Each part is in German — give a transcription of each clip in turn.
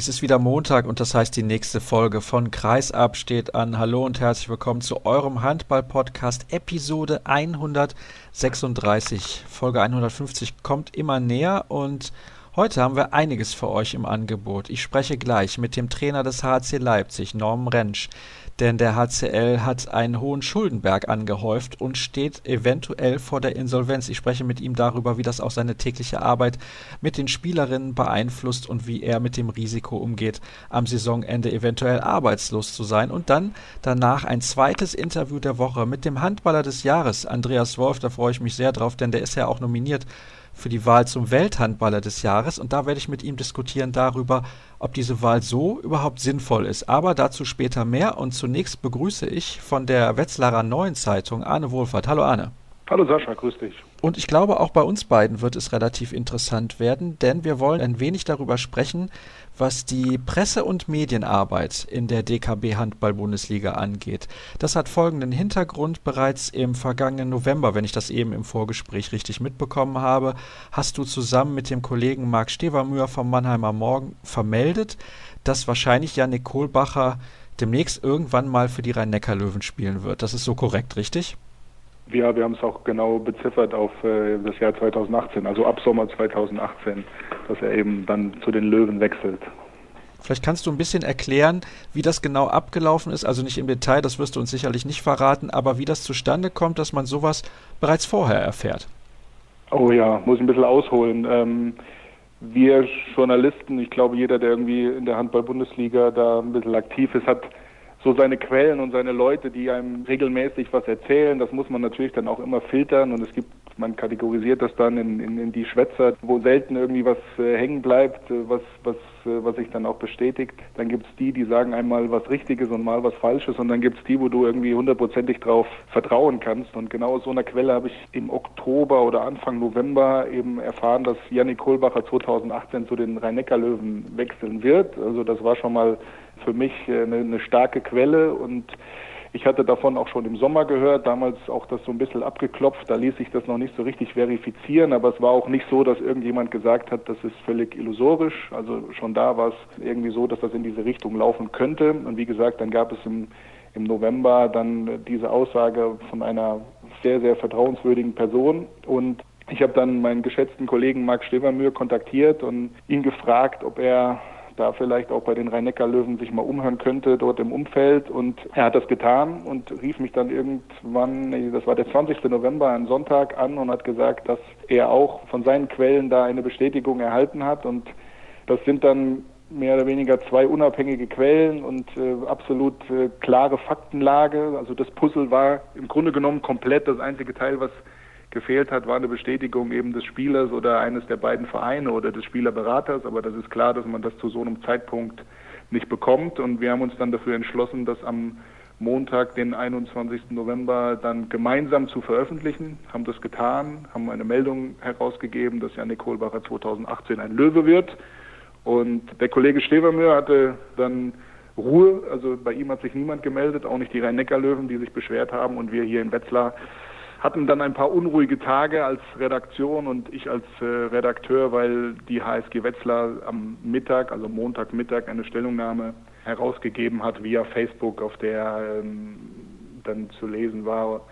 Es ist wieder Montag und das heißt, die nächste Folge von Kreisab steht an. Hallo und herzlich willkommen zu eurem Handball-Podcast Episode 136. Folge 150 kommt immer näher und heute haben wir einiges für euch im Angebot. Ich spreche gleich mit dem Trainer des HC Leipzig, Norm Rentsch denn der HCL hat einen hohen Schuldenberg angehäuft und steht eventuell vor der Insolvenz. Ich spreche mit ihm darüber, wie das auch seine tägliche Arbeit mit den Spielerinnen beeinflusst und wie er mit dem Risiko umgeht, am Saisonende eventuell arbeitslos zu sein. Und dann danach ein zweites Interview der Woche mit dem Handballer des Jahres, Andreas Wolf. Da freue ich mich sehr drauf, denn der ist ja auch nominiert für die Wahl zum Welthandballer des Jahres und da werde ich mit ihm diskutieren darüber, ob diese Wahl so überhaupt sinnvoll ist. Aber dazu später mehr und zunächst begrüße ich von der Wetzlarer Neuen Zeitung Arne Wohlfahrt. Hallo Arne. Hallo Sascha, grüß dich. Und ich glaube, auch bei uns beiden wird es relativ interessant werden, denn wir wollen ein wenig darüber sprechen, was die Presse- und Medienarbeit in der DKB Handball-Bundesliga angeht. Das hat folgenden Hintergrund. Bereits im vergangenen November, wenn ich das eben im Vorgespräch richtig mitbekommen habe, hast du zusammen mit dem Kollegen Marc Stevermüher vom Mannheimer Morgen vermeldet, dass wahrscheinlich Janik Kohlbacher demnächst irgendwann mal für die Rhein-Neckar-Löwen spielen wird. Das ist so korrekt, richtig? Ja, wir haben es auch genau beziffert auf äh, das Jahr 2018, also ab Sommer 2018, dass er eben dann zu den Löwen wechselt. Vielleicht kannst du ein bisschen erklären, wie das genau abgelaufen ist, also nicht im Detail, das wirst du uns sicherlich nicht verraten, aber wie das zustande kommt, dass man sowas bereits vorher erfährt. Oh ja, muss ich ein bisschen ausholen. Ähm, wir Journalisten, ich glaube jeder, der irgendwie in der Handball-Bundesliga da ein bisschen aktiv ist, hat so seine Quellen und seine Leute, die einem regelmäßig was erzählen. Das muss man natürlich dann auch immer filtern und es gibt, man kategorisiert das dann in, in, in die Schwätzer, wo selten irgendwie was äh, hängen bleibt, äh, was, was, äh, was sich dann auch bestätigt. Dann gibt's die, die sagen einmal was Richtiges und mal was Falsches und dann gibt's die, wo du irgendwie hundertprozentig drauf vertrauen kannst. Und genau aus so einer Quelle habe ich im Oktober oder Anfang November eben erfahren, dass Jannik Kohlbacher 2018 zu den Rhein-Neckar-Löwen wechseln wird. Also das war schon mal für mich äh, eine, eine starke Quelle und ich hatte davon auch schon im Sommer gehört, damals auch das so ein bisschen abgeklopft, da ließ sich das noch nicht so richtig verifizieren, aber es war auch nicht so, dass irgendjemand gesagt hat, das ist völlig illusorisch. Also schon da war es irgendwie so, dass das in diese Richtung laufen könnte. Und wie gesagt, dann gab es im, im November dann diese Aussage von einer sehr, sehr vertrauenswürdigen Person und ich habe dann meinen geschätzten Kollegen Marc Stevermühr kontaktiert und ihn gefragt, ob er da vielleicht auch bei den Rhein-Neckar-Löwen sich mal umhören könnte dort im Umfeld. Und er hat das getan und rief mich dann irgendwann, das war der 20. November, ein Sonntag an und hat gesagt, dass er auch von seinen Quellen da eine Bestätigung erhalten hat. Und das sind dann mehr oder weniger zwei unabhängige Quellen und äh, absolut äh, klare Faktenlage. Also das Puzzle war im Grunde genommen komplett. Das einzige Teil, was gefehlt hat, war eine Bestätigung eben des Spielers oder eines der beiden Vereine oder des Spielerberaters. Aber das ist klar, dass man das zu so einem Zeitpunkt nicht bekommt. Und wir haben uns dann dafür entschlossen, das am Montag, den 21. November, dann gemeinsam zu veröffentlichen, haben das getan, haben eine Meldung herausgegeben, dass Janik Kohlbacher 2018 ein Löwe wird. Und der Kollege Stevermühr hatte dann Ruhe, also bei ihm hat sich niemand gemeldet, auch nicht die Rhein-Neckar-Löwen, die sich beschwert haben und wir hier in Wetzlar hatten dann ein paar unruhige Tage als Redaktion und ich als äh, Redakteur, weil die HSG Wetzlar am Mittag, also Montagmittag, eine Stellungnahme herausgegeben hat via Facebook, auf der ähm, dann zu lesen war,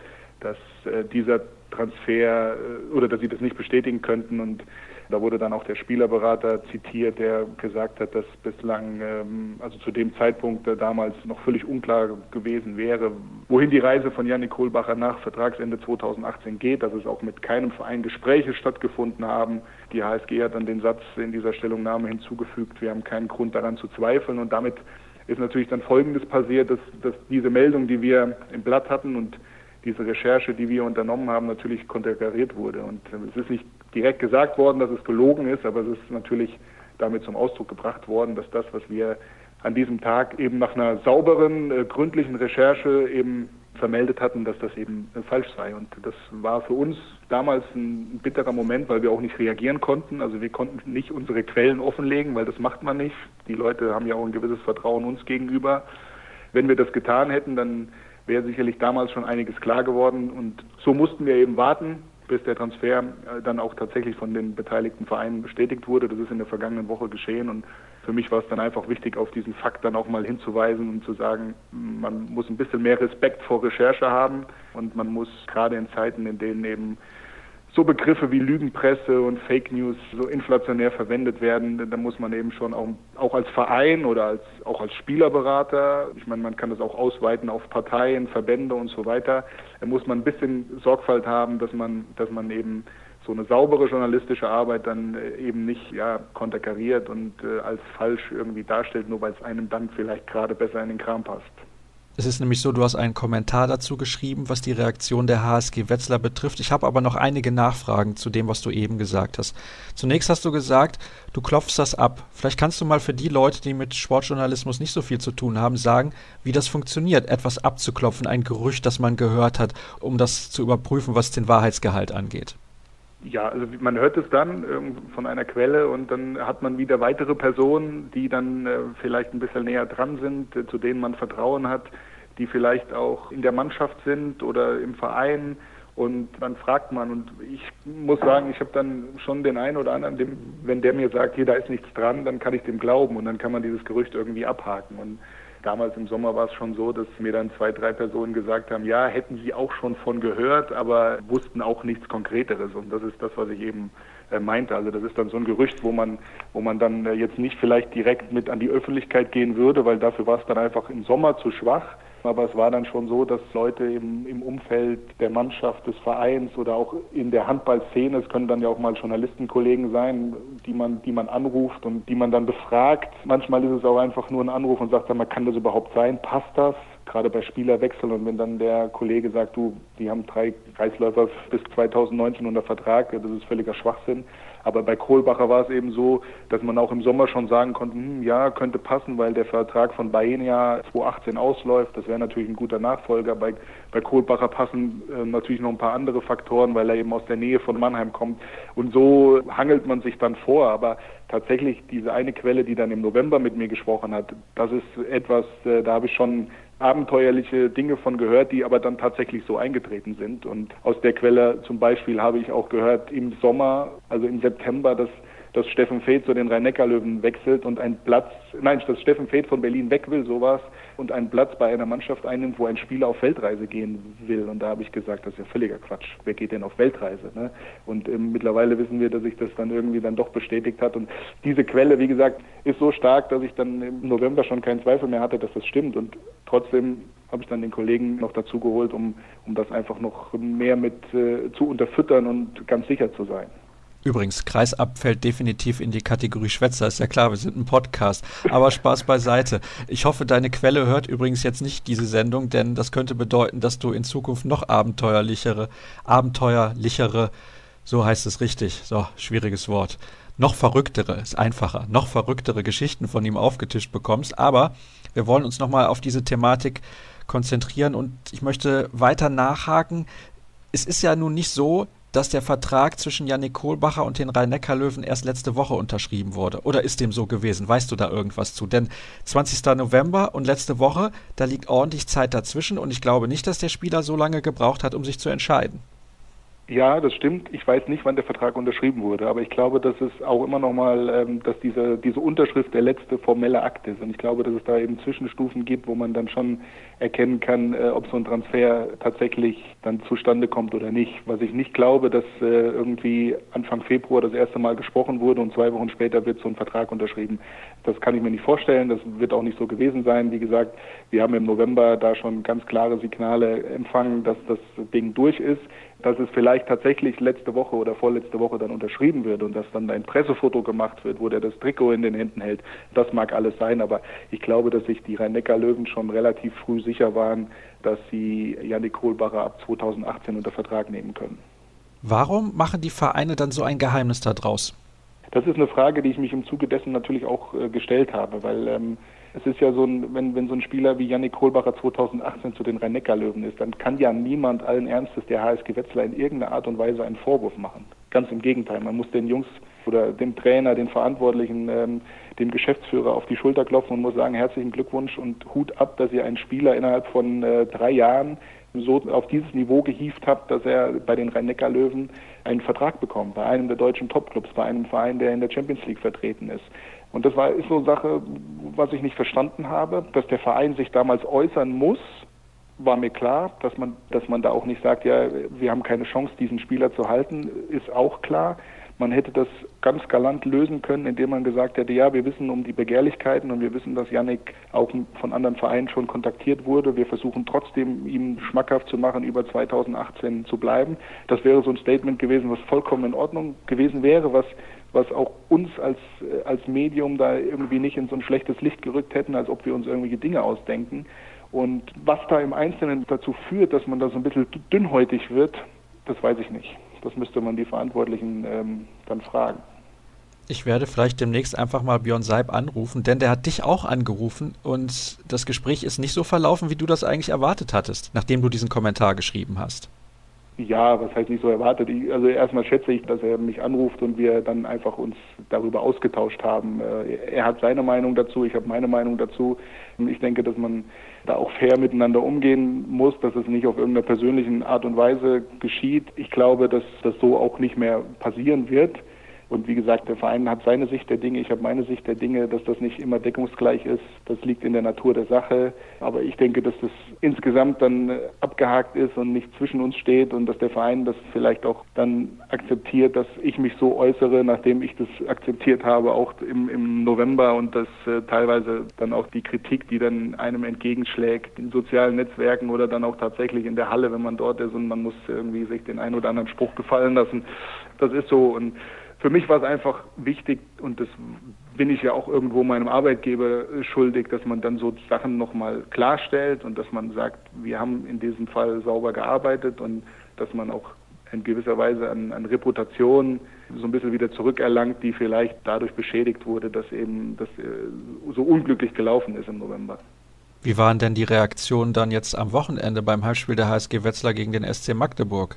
dass äh, dieser Transfer äh, oder dass sie das nicht bestätigen könnten und da wurde dann auch der Spielerberater zitiert, der gesagt hat, dass bislang, ähm, also zu dem Zeitpunkt äh, damals noch völlig unklar gewesen wäre, wohin die Reise von Janik Kohlbacher nach Vertragsende 2018 geht, dass es auch mit keinem Verein Gespräche stattgefunden haben. Die HSG hat dann den Satz in dieser Stellungnahme hinzugefügt, wir haben keinen Grund daran zu zweifeln und damit ist natürlich dann Folgendes passiert, dass, dass diese Meldung, die wir im Blatt hatten und diese Recherche, die wir unternommen haben, natürlich konterkariert wurde. Und es ist nicht direkt gesagt worden, dass es gelogen ist, aber es ist natürlich damit zum Ausdruck gebracht worden, dass das, was wir an diesem Tag eben nach einer sauberen, äh, gründlichen Recherche eben vermeldet hatten, dass das eben äh, falsch sei. Und das war für uns damals ein bitterer Moment, weil wir auch nicht reagieren konnten. Also wir konnten nicht unsere Quellen offenlegen, weil das macht man nicht. Die Leute haben ja auch ein gewisses Vertrauen uns gegenüber. Wenn wir das getan hätten, dann wäre sicherlich damals schon einiges klar geworden. Und so mussten wir eben warten, bis der Transfer äh, dann auch tatsächlich von den beteiligten Vereinen bestätigt wurde. Das ist in der vergangenen Woche geschehen und für mich war es dann einfach wichtig, auf diesen Fakt dann auch mal hinzuweisen und zu sagen, man muss ein bisschen mehr Respekt vor Recherche haben und man muss gerade in Zeiten, in denen eben so Begriffe wie Lügenpresse und Fake News so inflationär verwendet werden, da muss man eben schon auch, auch als Verein oder als, auch als Spielerberater, ich meine, man kann das auch ausweiten auf Parteien, Verbände und so weiter, da muss man ein bisschen Sorgfalt haben, dass man, dass man eben so eine saubere journalistische Arbeit dann äh, eben nicht ja, konterkariert und äh, als falsch irgendwie darstellt, nur weil es einem dann vielleicht gerade besser in den Kram passt. Es ist nämlich so, du hast einen Kommentar dazu geschrieben, was die Reaktion der HSG Wetzlar betrifft. Ich habe aber noch einige Nachfragen zu dem, was du eben gesagt hast. Zunächst hast du gesagt, du klopfst das ab. Vielleicht kannst du mal für die Leute, die mit Sportjournalismus nicht so viel zu tun haben, sagen, wie das funktioniert, etwas abzuklopfen, ein Gerücht, das man gehört hat, um das zu überprüfen, was den Wahrheitsgehalt angeht. Ja, also man hört es dann ähm, von einer Quelle und dann hat man wieder weitere Personen, die dann äh, vielleicht ein bisschen näher dran sind, äh, zu denen man Vertrauen hat, die vielleicht auch in der Mannschaft sind oder im Verein. Und dann fragt man und ich muss sagen, ich habe dann schon den einen oder anderen, dem, wenn der mir sagt, hier, da ist nichts dran, dann kann ich dem glauben und dann kann man dieses Gerücht irgendwie abhaken. Und Damals im Sommer war es schon so, dass mir dann zwei, drei Personen gesagt haben, ja, hätten sie auch schon von gehört, aber wussten auch nichts Konkreteres. Und das ist das, was ich eben äh, meinte. Also das ist dann so ein Gerücht, wo man, wo man dann äh, jetzt nicht vielleicht direkt mit an die Öffentlichkeit gehen würde, weil dafür war es dann einfach im Sommer zu schwach. Aber es war dann schon so, dass Leute im, im Umfeld der Mannschaft, des Vereins oder auch in der Handballszene, es können dann ja auch mal Journalistenkollegen sein, die man, die man anruft und die man dann befragt. Manchmal ist es auch einfach nur ein Anruf und sagt dann, man kann das überhaupt sein? Passt das? Gerade bei Spielerwechsel und wenn dann der Kollege sagt, du, die haben drei Kreisläufer bis 2019 unter Vertrag, das ist völliger Schwachsinn. Aber bei Kohlbacher war es eben so, dass man auch im Sommer schon sagen konnte, hm, ja, könnte passen, weil der Vertrag von Bayern ja 2018 ausläuft. Das wäre natürlich ein guter Nachfolger. Bei, bei Kohlbacher passen äh, natürlich noch ein paar andere Faktoren, weil er eben aus der Nähe von Mannheim kommt. Und so hangelt man sich dann vor. Aber tatsächlich diese eine Quelle, die dann im November mit mir gesprochen hat, das ist etwas, äh, da habe ich schon abenteuerliche Dinge von gehört, die aber dann tatsächlich so eingetreten sind. Und aus der Quelle zum Beispiel habe ich auch gehört im Sommer, also im September, dass dass Steffen Feeth zu den Rhein-Neckar-Löwen wechselt und ein Platz, nein, dass Steffen Feeth von Berlin weg will, sowas, und einen Platz bei einer Mannschaft einnimmt, wo ein Spieler auf Weltreise gehen will. Und da habe ich gesagt, das ist ja völliger Quatsch. Wer geht denn auf Weltreise? Ne? Und ähm, mittlerweile wissen wir, dass sich das dann irgendwie dann doch bestätigt hat. Und diese Quelle, wie gesagt, ist so stark, dass ich dann im November schon keinen Zweifel mehr hatte, dass das stimmt. Und trotzdem habe ich dann den Kollegen noch dazu geholt, um, um das einfach noch mehr mit äh, zu unterfüttern und ganz sicher zu sein. Übrigens, Kreisab fällt definitiv in die Kategorie Schwätzer, ist ja klar, wir sind ein Podcast. Aber Spaß beiseite. Ich hoffe, deine Quelle hört übrigens jetzt nicht diese Sendung, denn das könnte bedeuten, dass du in Zukunft noch abenteuerlichere, abenteuerlichere, so heißt es richtig, so, schwieriges Wort, noch verrücktere, ist einfacher, noch verrücktere Geschichten von ihm aufgetischt bekommst. Aber wir wollen uns nochmal auf diese Thematik konzentrieren und ich möchte weiter nachhaken. Es ist ja nun nicht so, dass der Vertrag zwischen Yannick Kohlbacher und den Rhein-Neckar-Löwen erst letzte Woche unterschrieben wurde. Oder ist dem so gewesen? Weißt du da irgendwas zu? Denn 20. November und letzte Woche, da liegt ordentlich Zeit dazwischen und ich glaube nicht, dass der Spieler so lange gebraucht hat, um sich zu entscheiden. Ja, das stimmt. Ich weiß nicht, wann der Vertrag unterschrieben wurde, aber ich glaube, dass es auch immer noch mal, ähm, dass diese, diese Unterschrift der letzte formelle Akt ist. Und ich glaube, dass es da eben Zwischenstufen gibt, wo man dann schon erkennen kann, äh, ob so ein Transfer tatsächlich dann zustande kommt oder nicht. Was ich nicht glaube, dass äh, irgendwie Anfang Februar das erste Mal gesprochen wurde und zwei Wochen später wird so ein Vertrag unterschrieben. Das kann ich mir nicht vorstellen. Das wird auch nicht so gewesen sein. Wie gesagt, wir haben im November da schon ganz klare Signale empfangen, dass das Ding durch ist dass es vielleicht tatsächlich letzte Woche oder vorletzte Woche dann unterschrieben wird und dass dann ein Pressefoto gemacht wird, wo der das Trikot in den Händen hält. Das mag alles sein, aber ich glaube, dass sich die Rhein-Neckar-Löwen schon relativ früh sicher waren, dass sie Janik Kohlbacher ab 2018 unter Vertrag nehmen können. Warum machen die Vereine dann so ein Geheimnis daraus? Das ist eine Frage, die ich mich im Zuge dessen natürlich auch äh, gestellt habe, weil ähm, es ist ja so ein, wenn, wenn so ein Spieler wie Yannick Kohlbacher 2018 zu den Rhein-Neckar-Löwen ist, dann kann ja niemand allen Ernstes der HSG Wetzlar in irgendeiner Art und Weise einen Vorwurf machen. Ganz im Gegenteil, man muss den Jungs oder dem Trainer, den Verantwortlichen, ähm, dem Geschäftsführer auf die Schulter klopfen und muss sagen, herzlichen Glückwunsch und Hut ab, dass ihr einen Spieler innerhalb von äh, drei Jahren so auf dieses Niveau gehievt habt, dass er bei den Rhein-Neckar-Löwen einen Vertrag bekommt, bei einem der deutschen Topclubs, bei einem Verein, der in der Champions League vertreten ist. Und das war, ist so eine Sache, was ich nicht verstanden habe, dass der Verein sich damals äußern muss, war mir klar, dass man, dass man da auch nicht sagt, ja, wir haben keine Chance, diesen Spieler zu halten, ist auch klar. Man hätte das ganz galant lösen können, indem man gesagt hätte, ja, wir wissen um die Begehrlichkeiten und wir wissen, dass Yannick auch von anderen Vereinen schon kontaktiert wurde. Wir versuchen trotzdem, ihm schmackhaft zu machen, über 2018 zu bleiben. Das wäre so ein Statement gewesen, was vollkommen in Ordnung gewesen wäre, was was auch uns als, als Medium da irgendwie nicht in so ein schlechtes Licht gerückt hätten, als ob wir uns irgendwelche Dinge ausdenken. Und was da im Einzelnen dazu führt, dass man da so ein bisschen dünnhäutig wird, das weiß ich nicht. Das müsste man die Verantwortlichen ähm, dann fragen. Ich werde vielleicht demnächst einfach mal Björn Seib anrufen, denn der hat dich auch angerufen und das Gespräch ist nicht so verlaufen, wie du das eigentlich erwartet hattest, nachdem du diesen Kommentar geschrieben hast. Ja, was heißt nicht so erwartet? Ich, also erstmal schätze ich, dass er mich anruft und wir dann einfach uns darüber ausgetauscht haben. Äh, er hat seine Meinung dazu, ich habe meine Meinung dazu. Ich denke, dass man da auch fair miteinander umgehen muss, dass es nicht auf irgendeiner persönlichen Art und Weise geschieht. Ich glaube, dass das so auch nicht mehr passieren wird. Und wie gesagt, der Verein hat seine Sicht der Dinge, ich habe meine Sicht der Dinge, dass das nicht immer deckungsgleich ist. Das liegt in der Natur der Sache. Aber ich denke, dass das insgesamt dann abgehakt ist und nicht zwischen uns steht und dass der Verein das vielleicht auch dann akzeptiert, dass ich mich so äußere, nachdem ich das akzeptiert habe, auch im, im November und dass äh, teilweise dann auch die Kritik, die dann einem entgegenschlägt, in sozialen Netzwerken oder dann auch tatsächlich in der Halle, wenn man dort ist und man muss irgendwie sich den einen oder anderen Spruch gefallen lassen. Das ist so und für mich war es einfach wichtig und das bin ich ja auch irgendwo meinem Arbeitgeber schuldig, dass man dann so Sachen nochmal klarstellt und dass man sagt, wir haben in diesem Fall sauber gearbeitet und dass man auch in gewisser Weise an, an Reputation so ein bisschen wieder zurückerlangt, die vielleicht dadurch beschädigt wurde, dass eben das äh, so unglücklich gelaufen ist im November. Wie waren denn die Reaktionen dann jetzt am Wochenende beim Heimspiel der HSG Wetzlar gegen den SC Magdeburg?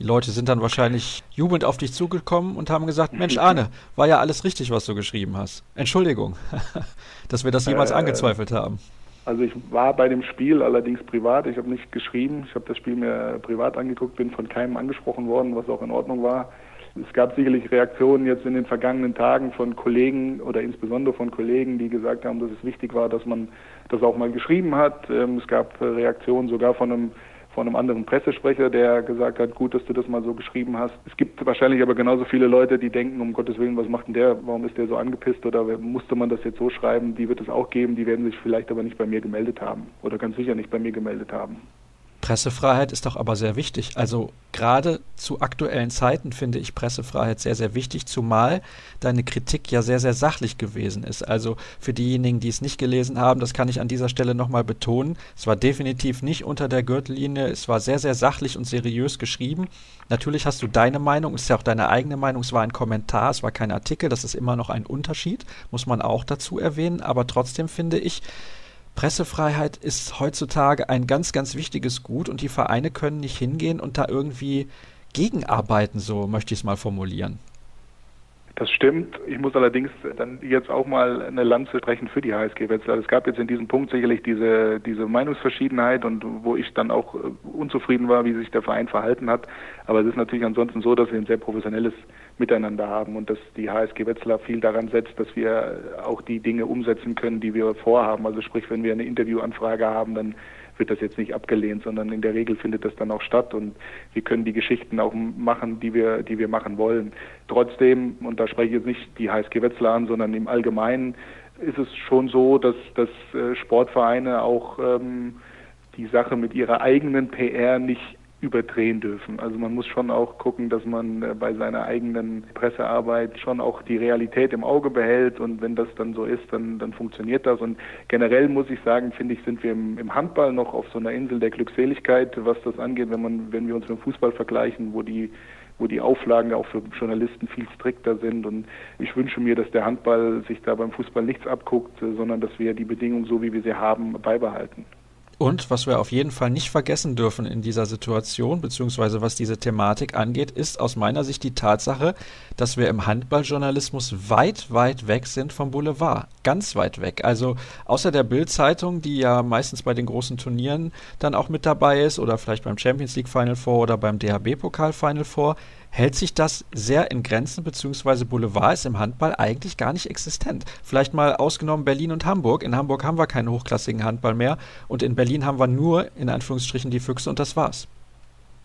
Die Leute sind dann wahrscheinlich jubelnd auf dich zugekommen und haben gesagt, Mensch Arne, war ja alles richtig, was du geschrieben hast. Entschuldigung, dass wir das jemals äh, angezweifelt haben. Also ich war bei dem Spiel allerdings privat. Ich habe nicht geschrieben. Ich habe das Spiel mir privat angeguckt, bin von keinem angesprochen worden, was auch in Ordnung war. Es gab sicherlich Reaktionen jetzt in den vergangenen Tagen von Kollegen oder insbesondere von Kollegen, die gesagt haben, dass es wichtig war, dass man das auch mal geschrieben hat. Ähm, es gab Reaktionen sogar von einem von einem anderen Pressesprecher, der gesagt hat, gut, dass du das mal so geschrieben hast. Es gibt wahrscheinlich aber genauso viele Leute, die denken, um Gottes Willen, was macht denn der? Warum ist der so angepisst? Oder musste man das jetzt so schreiben? Die wird es auch geben, die werden sich vielleicht aber nicht bei mir gemeldet haben oder ganz sicher nicht bei mir gemeldet haben. Pressefreiheit ist doch aber sehr wichtig. Also gerade zu aktuellen Zeiten finde ich Pressefreiheit sehr, sehr wichtig, zumal deine Kritik ja sehr, sehr sachlich gewesen ist. Also für diejenigen, die es nicht gelesen haben, das kann ich an dieser Stelle nochmal betonen. Es war definitiv nicht unter der Gürtellinie. Es war sehr, sehr sachlich und seriös geschrieben. Natürlich hast du deine Meinung, es ist ja auch deine eigene Meinung. Es war ein Kommentar, es war kein Artikel. Das ist immer noch ein Unterschied, muss man auch dazu erwähnen. Aber trotzdem finde ich, Pressefreiheit ist heutzutage ein ganz, ganz wichtiges Gut und die Vereine können nicht hingehen und da irgendwie gegenarbeiten, so möchte ich es mal formulieren. Das stimmt. Ich muss allerdings dann jetzt auch mal eine Lanze brechen für die HSG Wetzlar. Es gab jetzt in diesem Punkt sicherlich diese, diese Meinungsverschiedenheit und wo ich dann auch äh, unzufrieden war, wie sich der Verein verhalten hat. Aber es ist natürlich ansonsten so, dass wir ein sehr professionelles Miteinander haben und dass die HSG Wetzlar viel daran setzt, dass wir auch die Dinge umsetzen können, die wir vorhaben. Also sprich, wenn wir eine Interviewanfrage haben, dann wird das jetzt nicht abgelehnt, sondern in der Regel findet das dann auch statt und wir können die Geschichten auch machen, die wir, die wir machen wollen. Trotzdem, und da spreche ich jetzt nicht die HSG Wetzlar an, sondern im Allgemeinen ist es schon so, dass, dass äh, Sportvereine auch ähm, die Sache mit ihrer eigenen PR nicht überdrehen dürfen. Also man muss schon auch gucken, dass man äh, bei seiner eigenen Pressearbeit schon auch die Realität im Auge behält und wenn das dann so ist, dann, dann funktioniert das. Und generell muss ich sagen, finde ich, sind wir im, im Handball noch auf so einer Insel der Glückseligkeit, was das angeht, wenn man, wenn wir uns mit dem Fußball vergleichen, wo die wo die Auflagen auch für Journalisten viel strikter sind. Und ich wünsche mir, dass der Handball sich da beim Fußball nichts abguckt, sondern dass wir die Bedingungen so, wie wir sie haben, beibehalten. Und was wir auf jeden Fall nicht vergessen dürfen in dieser Situation, beziehungsweise was diese Thematik angeht, ist aus meiner Sicht die Tatsache, dass wir im Handballjournalismus weit, weit weg sind vom Boulevard. Ganz weit weg. Also außer der Bild-Zeitung, die ja meistens bei den großen Turnieren dann auch mit dabei ist oder vielleicht beim Champions League Final Four oder beim DHB-Pokal Final Four, hält sich das sehr in Grenzen, beziehungsweise Boulevard ist im Handball eigentlich gar nicht existent. Vielleicht mal ausgenommen Berlin und Hamburg. In Hamburg haben wir keinen hochklassigen Handball mehr und in Berlin haben wir nur, in Anführungsstrichen, die Füchse und das war's.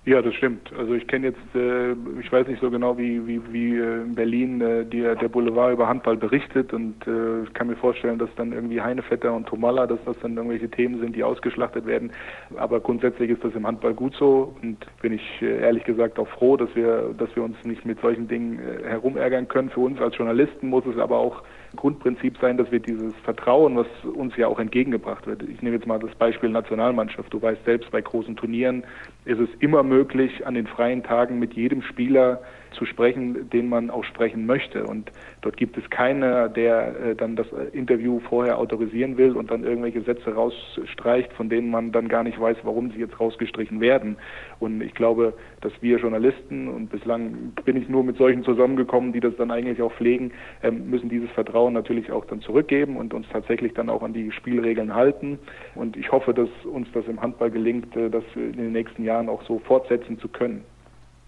Ja, das stimmt. Also ich kenne jetzt, äh, ich weiß nicht so genau, wie, wie, wie äh, in Berlin äh, die, der Boulevard über Handball berichtet und äh, kann mir vorstellen, dass dann irgendwie Heinevetter und Tomalla, dass das dann irgendwelche Themen sind, die ausgeschlachtet werden. Aber grundsätzlich ist das im Handball gut so und bin ich äh, ehrlich gesagt auch froh, dass wir, dass wir uns nicht mit solchen Dingen äh, herumärgern können. Für uns als Journalisten muss es aber auch Grundprinzip sein, dass wir dieses Vertrauen, was uns ja auch entgegengebracht wird. Ich nehme jetzt mal das Beispiel Nationalmannschaft. Du weißt selbst, bei großen Turnieren ist es immer möglich, an den freien Tagen mit jedem Spieler zu sprechen, den man auch sprechen möchte. Und dort gibt es keiner, der äh, dann das Interview vorher autorisieren will und dann irgendwelche Sätze rausstreicht, von denen man dann gar nicht weiß, warum sie jetzt rausgestrichen werden. Und ich glaube, dass wir Journalisten, und bislang bin ich nur mit solchen zusammengekommen, die das dann eigentlich auch pflegen, ähm, müssen dieses Vertrauen natürlich auch dann zurückgeben und uns tatsächlich dann auch an die Spielregeln halten. Und ich hoffe, dass uns das im Handball gelingt, äh, das in den nächsten Jahren auch so fortsetzen zu können.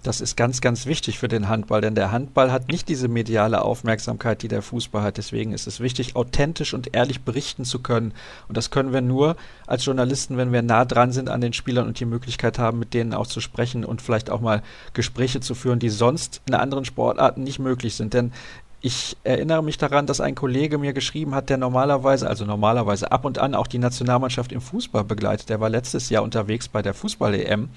Das ist ganz, ganz wichtig für den Handball, denn der Handball hat nicht diese mediale Aufmerksamkeit, die der Fußball hat. Deswegen ist es wichtig, authentisch und ehrlich berichten zu können. Und das können wir nur als Journalisten, wenn wir nah dran sind an den Spielern und die Möglichkeit haben, mit denen auch zu sprechen und vielleicht auch mal Gespräche zu führen, die sonst in anderen Sportarten nicht möglich sind. Denn ich erinnere mich daran, dass ein Kollege mir geschrieben hat, der normalerweise, also normalerweise ab und an auch die Nationalmannschaft im Fußball begleitet. Der war letztes Jahr unterwegs bei der Fußball-EM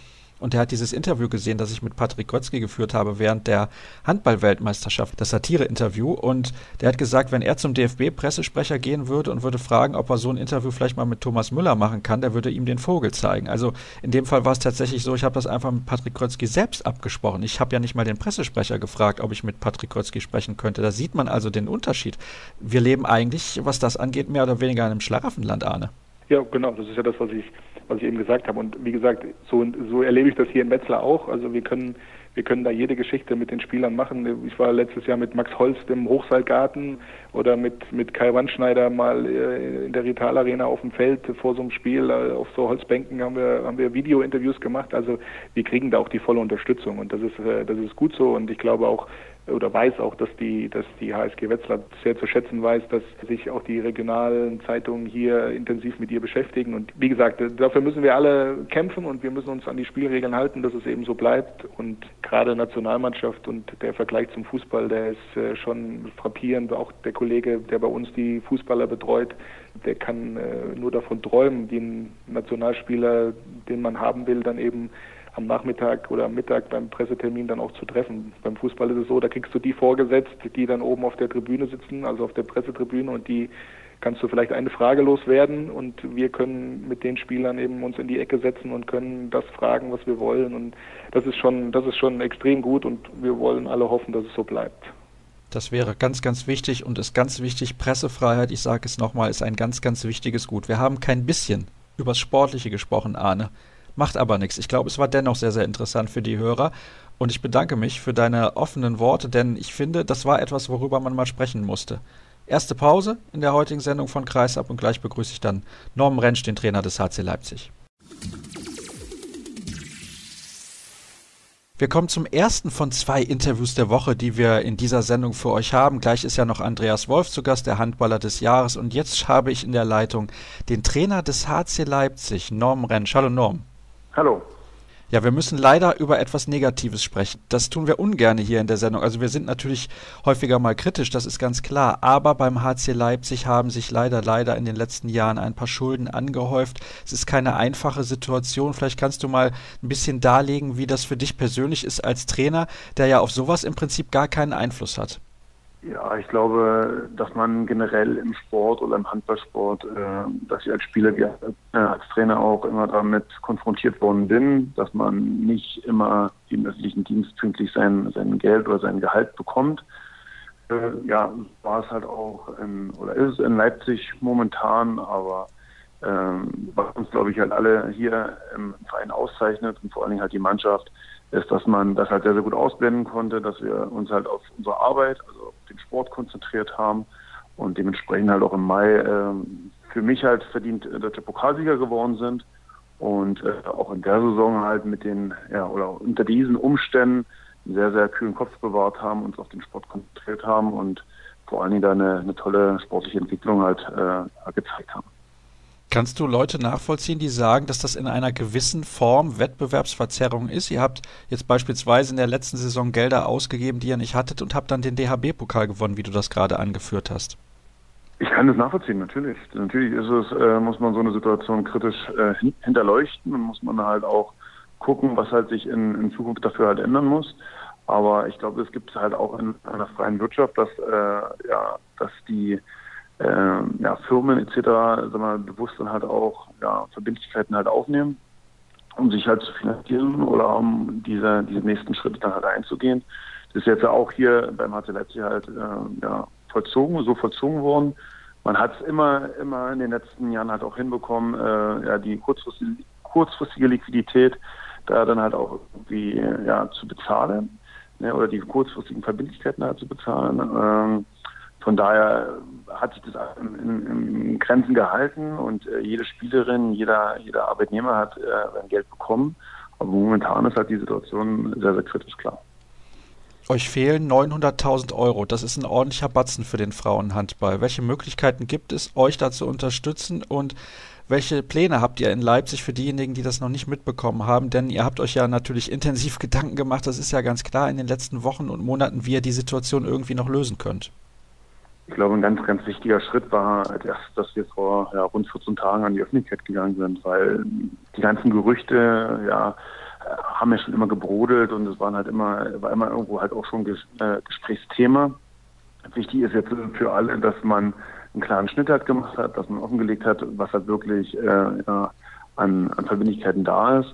und er hat dieses Interview gesehen, das ich mit Patrick Grötzky geführt habe während der Handball-Weltmeisterschaft, das Satire-Interview. Und der hat gesagt, wenn er zum DFB-Pressesprecher gehen würde und würde fragen, ob er so ein Interview vielleicht mal mit Thomas Müller machen kann, der würde ihm den Vogel zeigen. Also in dem Fall war es tatsächlich so, ich habe das einfach mit Patrick Grötzky selbst abgesprochen. Ich habe ja nicht mal den Pressesprecher gefragt, ob ich mit Patrick Grötzky sprechen könnte. Da sieht man also den Unterschied. Wir leben eigentlich, was das angeht, mehr oder weniger in einem Schlaraffenland, Arne. Ja, genau, das ist ja das, was ich was ich eben gesagt habe. Und wie gesagt, so, so erlebe ich das hier in Wetzlar auch. Also wir können, wir können da jede Geschichte mit den Spielern machen. Ich war letztes Jahr mit Max Holst im Hochseilgarten oder mit, mit Kai Wandschneider mal äh, in der Rital Arena auf dem Feld vor so einem Spiel äh, auf so Holzbänken haben wir, haben wir Video-Interviews gemacht. Also wir kriegen da auch die volle Unterstützung und das ist, äh, das ist gut so und ich glaube auch, oder weiß auch, dass die, dass die HSG Wetzlar sehr zu schätzen weiß, dass sich auch die regionalen Zeitungen hier intensiv mit ihr beschäftigen. Und wie gesagt, dafür müssen wir alle kämpfen und wir müssen uns an die Spielregeln halten, dass es eben so bleibt. Und gerade Nationalmannschaft und der Vergleich zum Fußball, der ist äh, schon frappierend. Auch der Kollege, der bei uns die Fußballer betreut, der kann äh, nur davon träumen, den Nationalspieler, den man haben will, dann eben am Nachmittag oder am Mittag beim Pressetermin dann auch zu treffen. Beim Fußball ist es so, da kriegst du die vorgesetzt, die dann oben auf der Tribüne sitzen, also auf der Pressetribüne und die kannst du vielleicht eine Frage loswerden und wir können mit den Spielern eben uns in die Ecke setzen und können das fragen, was wir wollen und das ist schon, das ist schon extrem gut und wir wollen alle hoffen, dass es so bleibt. Das wäre ganz, ganz wichtig und ist ganz wichtig. Pressefreiheit, ich sage es nochmal, ist ein ganz, ganz wichtiges Gut. Wir haben kein bisschen übers Sportliche gesprochen, Arne. Macht aber nichts. Ich glaube, es war dennoch sehr, sehr interessant für die Hörer. Und ich bedanke mich für deine offenen Worte, denn ich finde, das war etwas, worüber man mal sprechen musste. Erste Pause in der heutigen Sendung von Kreisab und gleich begrüße ich dann Norman Rentsch, den Trainer des HC Leipzig. Wir kommen zum ersten von zwei Interviews der Woche, die wir in dieser Sendung für euch haben. Gleich ist ja noch Andreas Wolf zu Gast, der Handballer des Jahres. Und jetzt habe ich in der Leitung den Trainer des HC Leipzig, Norm Rentsch. Hallo Norm. Hallo. Ja, wir müssen leider über etwas Negatives sprechen. Das tun wir ungern hier in der Sendung. Also wir sind natürlich häufiger mal kritisch, das ist ganz klar. Aber beim HC Leipzig haben sich leider, leider in den letzten Jahren ein paar Schulden angehäuft. Es ist keine einfache Situation. Vielleicht kannst du mal ein bisschen darlegen, wie das für dich persönlich ist als Trainer, der ja auf sowas im Prinzip gar keinen Einfluss hat. Ja, ich glaube, dass man generell im Sport oder im Handballsport, äh, dass ich als Spieler wie äh, als Trainer auch immer damit konfrontiert worden bin, dass man nicht immer im öffentlichen Dienst pünktlich sein, sein Geld oder sein Gehalt bekommt. Äh, ja, war es halt auch in, oder ist es in Leipzig momentan, aber ähm, was uns, glaube ich, halt alle hier im Verein auszeichnet und vor allen Dingen halt die Mannschaft, ist, dass man das halt sehr, sehr gut ausblenden konnte, dass wir uns halt auf unsere Arbeit, also Sport konzentriert haben und dementsprechend halt auch im Mai äh, für mich halt verdient deutsche Pokalsieger geworden sind und äh, auch in der Saison halt mit den, ja, oder unter diesen Umständen einen sehr, sehr kühlen Kopf bewahrt haben, uns auf den Sport konzentriert haben und vor allen Dingen da eine, eine tolle sportliche Entwicklung halt äh, gezeigt haben. Kannst du Leute nachvollziehen, die sagen, dass das in einer gewissen Form Wettbewerbsverzerrung ist? Ihr habt jetzt beispielsweise in der letzten Saison Gelder ausgegeben, die ihr nicht hattet und habt dann den DHB-Pokal gewonnen, wie du das gerade angeführt hast. Ich kann das nachvollziehen, natürlich. Natürlich ist es, äh, muss man so eine Situation kritisch äh, hinterleuchten und muss man halt auch gucken, was halt sich in, in Zukunft dafür halt ändern muss. Aber ich glaube, es gibt halt auch in einer freien Wirtschaft, dass äh, ja, dass die äh, ja, Firmen etc. Sag mal, bewusst dann halt auch ja, Verbindlichkeiten halt aufnehmen, um sich halt zu finanzieren oder um diese, diese nächsten Schritte dann halt einzugehen. Das ist jetzt auch hier beim HC Leipzig halt äh, ja, vollzogen, so vollzogen worden. Man hat es immer, immer in den letzten Jahren halt auch hinbekommen, äh, ja, die kurzfristige, kurzfristige Liquidität da dann halt auch irgendwie ja, zu bezahlen ne, oder die kurzfristigen Verbindlichkeiten halt zu bezahlen. Ähm, von daher hat sich das in, in, Grenzen gehalten und äh, jede Spielerin, jeder, jeder Arbeitnehmer hat äh, sein Geld bekommen. Aber momentan ist halt die Situation sehr, sehr kritisch klar. Euch fehlen 900.000 Euro. Das ist ein ordentlicher Batzen für den Frauenhandball. Welche Möglichkeiten gibt es, euch da zu unterstützen und welche Pläne habt ihr in Leipzig für diejenigen, die das noch nicht mitbekommen haben? Denn ihr habt euch ja natürlich intensiv Gedanken gemacht, das ist ja ganz klar in den letzten Wochen und Monaten, wie ihr die Situation irgendwie noch lösen könnt. Ich glaube, ein ganz, ganz wichtiger Schritt war erstes, dass wir vor ja, rund 14 Tagen an die Öffentlichkeit gegangen sind, weil die ganzen Gerüchte, ja, haben ja schon immer gebrodelt und es waren halt immer, war immer irgendwo halt auch schon Ges äh, Gesprächsthema. Wichtig ist jetzt für alle, dass man einen klaren Schnitt halt gemacht hat, dass man offengelegt hat, was halt wirklich äh, ja, an, an Verbindlichkeiten da ist.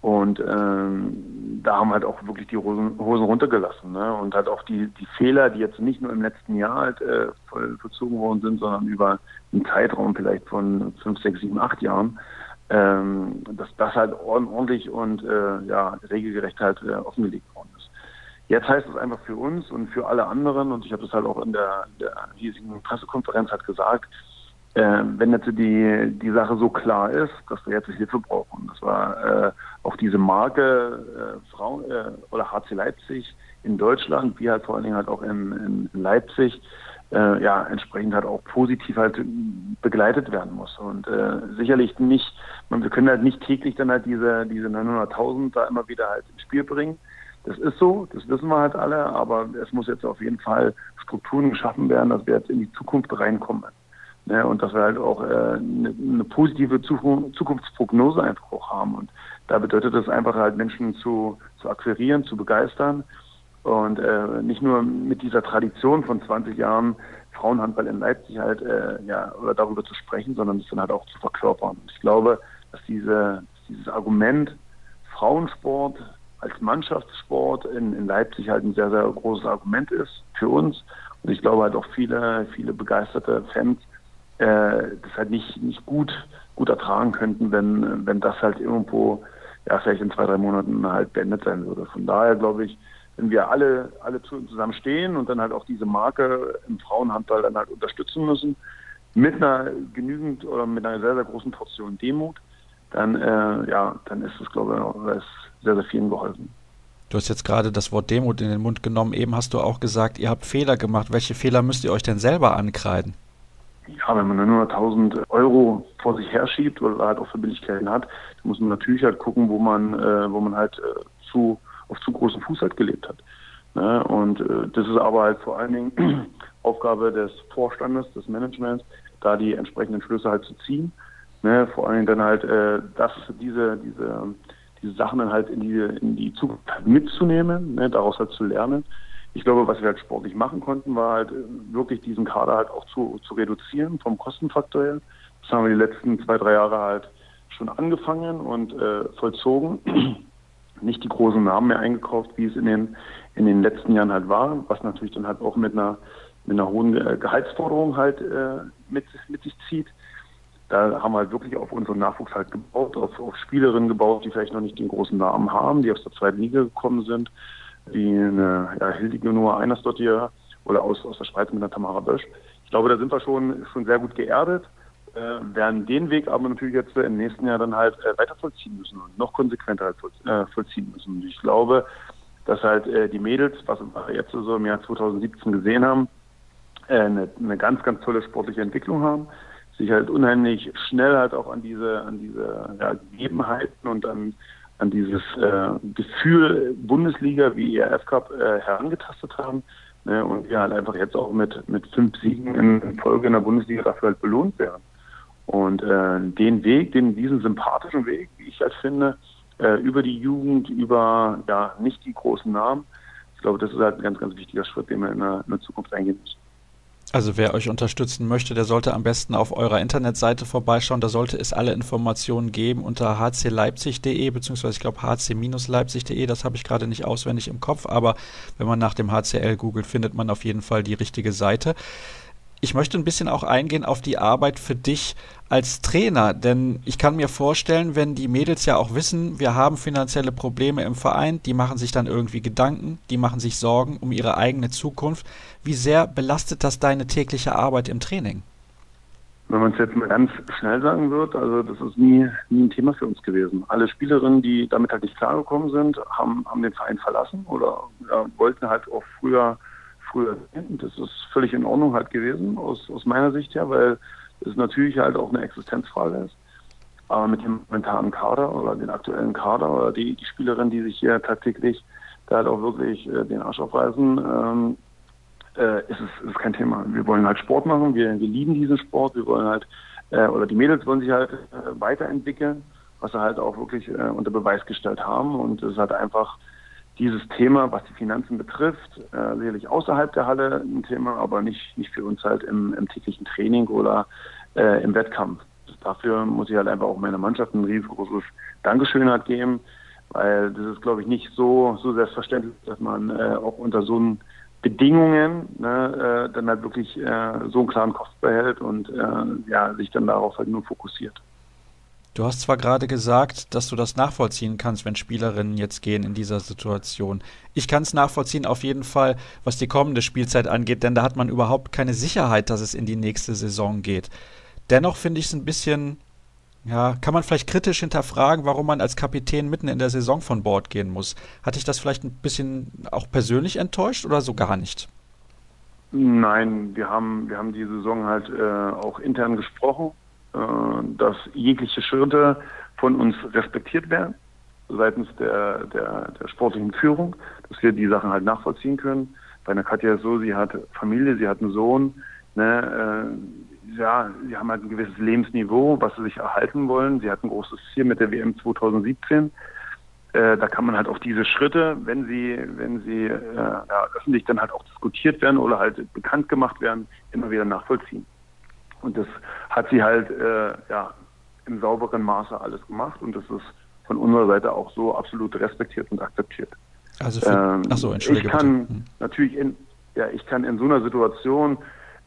Und ähm, da haben halt auch wirklich die Hosen, Hosen runtergelassen. Ne? Und halt auch die, die Fehler, die jetzt nicht nur im letzten Jahr halt äh, voll vollzogen worden sind, sondern über einen Zeitraum vielleicht von fünf, sechs, sieben, acht Jahren, ähm, dass das halt ordentlich und äh, ja, regelgerecht halt äh, offengelegt worden ist. Jetzt heißt es einfach für uns und für alle anderen, und ich habe das halt auch in der, der hiesigen Pressekonferenz halt gesagt, äh, wenn jetzt die, die Sache so klar ist, dass wir jetzt Hilfe brauchen. Das war äh, auch diese Marke äh, Frau, äh, oder HC Leipzig in Deutschland, wie halt vor allen Dingen halt auch in, in Leipzig, äh, ja, entsprechend halt auch positiv halt begleitet werden muss. Und äh, sicherlich nicht, man, wir können halt nicht täglich dann halt diese, diese 900.000 da immer wieder halt ins Spiel bringen. Das ist so, das wissen wir halt alle, aber es muss jetzt auf jeden Fall Strukturen geschaffen werden, dass wir jetzt in die Zukunft reinkommen. Ne, und dass wir halt auch äh, eine, eine positive Zukunftsprognose einfach auch haben. Und da bedeutet es einfach halt Menschen zu, zu akquirieren, zu begeistern und äh, nicht nur mit dieser Tradition von 20 Jahren Frauenhandball in Leipzig halt äh, ja oder darüber zu sprechen, sondern es dann halt auch zu verkörpern. Ich glaube, dass diese dieses Argument Frauensport als Mannschaftssport in, in Leipzig halt ein sehr, sehr großes Argument ist für uns. Und ich glaube halt auch viele, viele begeisterte Fans äh, das halt nicht, nicht gut, gut ertragen könnten, wenn, wenn das halt irgendwo, ja, vielleicht in zwei, drei Monaten halt beendet sein würde. Von daher glaube ich, wenn wir alle, alle zusammen stehen und dann halt auch diese Marke im Frauenhandball dann halt unterstützen müssen, mit einer genügend oder mit einer sehr, sehr großen Portion Demut, dann, äh, ja, dann ist es, glaube ich, sehr, sehr vielen geholfen. Du hast jetzt gerade das Wort Demut in den Mund genommen. Eben hast du auch gesagt, ihr habt Fehler gemacht. Welche Fehler müsst ihr euch denn selber ankreiden? Ja, wenn man nur 1000 Euro vor sich herschiebt oder halt auch Verbindlichkeiten hat, dann muss man natürlich halt gucken, wo man, äh, wo man halt äh, zu, auf zu großen Fuß halt gelebt hat. Ne? Und äh, das ist aber halt vor allen Dingen Aufgabe des Vorstandes, des Managements, da die entsprechenden Schlüsse halt zu ziehen. Ne? Vor allen Dingen dann halt, äh, das, diese, diese, diese Sachen dann halt in die, in die Zukunft mitzunehmen, ne? daraus halt zu lernen ich glaube, was wir halt sportlich machen konnten, war halt äh, wirklich diesen Kader halt auch zu, zu reduzieren vom Kostenfaktor her. Das haben wir die letzten zwei, drei Jahre halt schon angefangen und äh, vollzogen. Nicht die großen Namen mehr eingekauft, wie es in den, in den letzten Jahren halt war, was natürlich dann halt auch mit einer, mit einer hohen äh, Gehaltsforderung halt äh, mit, mit sich zieht. Da haben wir halt wirklich auf unseren Nachwuchs halt gebaut, auf, auf Spielerinnen gebaut, die vielleicht noch nicht den großen Namen haben, die aus der zweiten Liga gekommen sind wie eine ja, Hildege Noah Einersdottir oder aus, aus der Schweiz mit der Tamara Bösch. Ich glaube, da sind wir schon, schon sehr gut geerdet, äh, werden den Weg aber natürlich jetzt im nächsten Jahr dann halt äh, weiter vollziehen müssen und noch konsequenter halt voll, äh, vollziehen müssen. Und ich glaube, dass halt äh, die Mädels, was wir jetzt so im Jahr 2017 gesehen haben, äh, eine, eine ganz, ganz tolle sportliche Entwicklung haben, sich halt unheimlich schnell halt auch an diese, an diese ja, Gegebenheiten und an, an dieses äh, Gefühl Bundesliga wie ERF Cup äh, herangetastet haben. Ne, und wir halt einfach jetzt auch mit, mit fünf Siegen in Folge in der Bundesliga dafür halt belohnt werden. Und äh, den Weg, den, diesen sympathischen Weg, wie ich halt finde, äh, über die Jugend, über ja nicht die großen Namen, ich glaube, das ist halt ein ganz, ganz wichtiger Schritt, den wir in der, in der Zukunft eingehen müssen. Also wer euch unterstützen möchte, der sollte am besten auf eurer Internetseite vorbeischauen. Da sollte es alle Informationen geben unter hcleipzig.de, beziehungsweise ich glaube hc-leipzig.de, das habe ich gerade nicht auswendig im Kopf, aber wenn man nach dem HCL googelt, findet man auf jeden Fall die richtige Seite. Ich möchte ein bisschen auch eingehen auf die Arbeit für dich als Trainer, denn ich kann mir vorstellen, wenn die Mädels ja auch wissen, wir haben finanzielle Probleme im Verein, die machen sich dann irgendwie Gedanken, die machen sich Sorgen um ihre eigene Zukunft. Wie sehr belastet das deine tägliche Arbeit im Training? Wenn man es jetzt mal ganz schnell sagen wird, also das ist nie, nie ein Thema für uns gewesen. Alle Spielerinnen, die damit halt nicht klargekommen sind, haben, haben den Verein verlassen oder ja, wollten halt auch früher früher sehen. Das ist völlig in Ordnung halt gewesen, aus, aus meiner Sicht her, weil es natürlich halt auch eine Existenzfrage ist. Aber mit dem momentanen Kader oder den aktuellen Kader oder die, die Spielerinnen, die sich hier tagtäglich da halt auch wirklich äh, den Arsch aufreißen, ähm, äh, ist es ist kein Thema. Wir wollen halt Sport machen, wir, wir lieben diesen Sport, wir wollen halt, äh, oder die Mädels wollen sich halt äh, weiterentwickeln, was sie halt auch wirklich äh, unter Beweis gestellt haben. Und es halt einfach dieses Thema, was die Finanzen betrifft, äh, sicherlich außerhalb der Halle ein Thema, aber nicht, nicht für uns halt im, im täglichen Training oder äh, im Wettkampf. Dafür muss ich halt einfach auch meiner Mannschaft ein riesengroßes Dankeschön halt geben, weil das ist, glaube ich, nicht so, so selbstverständlich, dass man äh, auch unter so einen Bedingungen ne, äh, dann halt wirklich äh, so einen klaren Kopf behält und äh, ja, sich dann darauf halt nur fokussiert. Du hast zwar gerade gesagt, dass du das nachvollziehen kannst, wenn Spielerinnen jetzt gehen in dieser Situation. Ich kann es nachvollziehen auf jeden Fall, was die kommende Spielzeit angeht, denn da hat man überhaupt keine Sicherheit, dass es in die nächste Saison geht. Dennoch finde ich es ein bisschen, ja, kann man vielleicht kritisch hinterfragen, warum man als Kapitän mitten in der Saison von Bord gehen muss. Hat dich das vielleicht ein bisschen auch persönlich enttäuscht oder so gar nicht? Nein, wir haben, wir haben die Saison halt äh, auch intern gesprochen äh, dass jegliche Schritte von uns respektiert werden seitens der, der, der sportlichen Führung, dass wir die Sachen halt nachvollziehen können. Bei einer Katja ist so, sie hat Familie, sie hat einen Sohn, ne, äh, ja, sie haben halt ein gewisses Lebensniveau, was sie sich erhalten wollen. Sie hat ein großes Ziel mit der WM 2017. Äh, da kann man halt auch diese Schritte, wenn sie, wenn sie äh, ja, öffentlich dann halt auch diskutiert werden oder halt bekannt gemacht werden, immer wieder nachvollziehen. Und das hat sie halt äh, ja, im sauberen Maße alles gemacht und das ist von unserer Seite auch so absolut respektiert und akzeptiert. Also für, ähm, ach so, entschuldige Ich kann bitte. Hm. natürlich in, ja, ich kann in so einer Situation,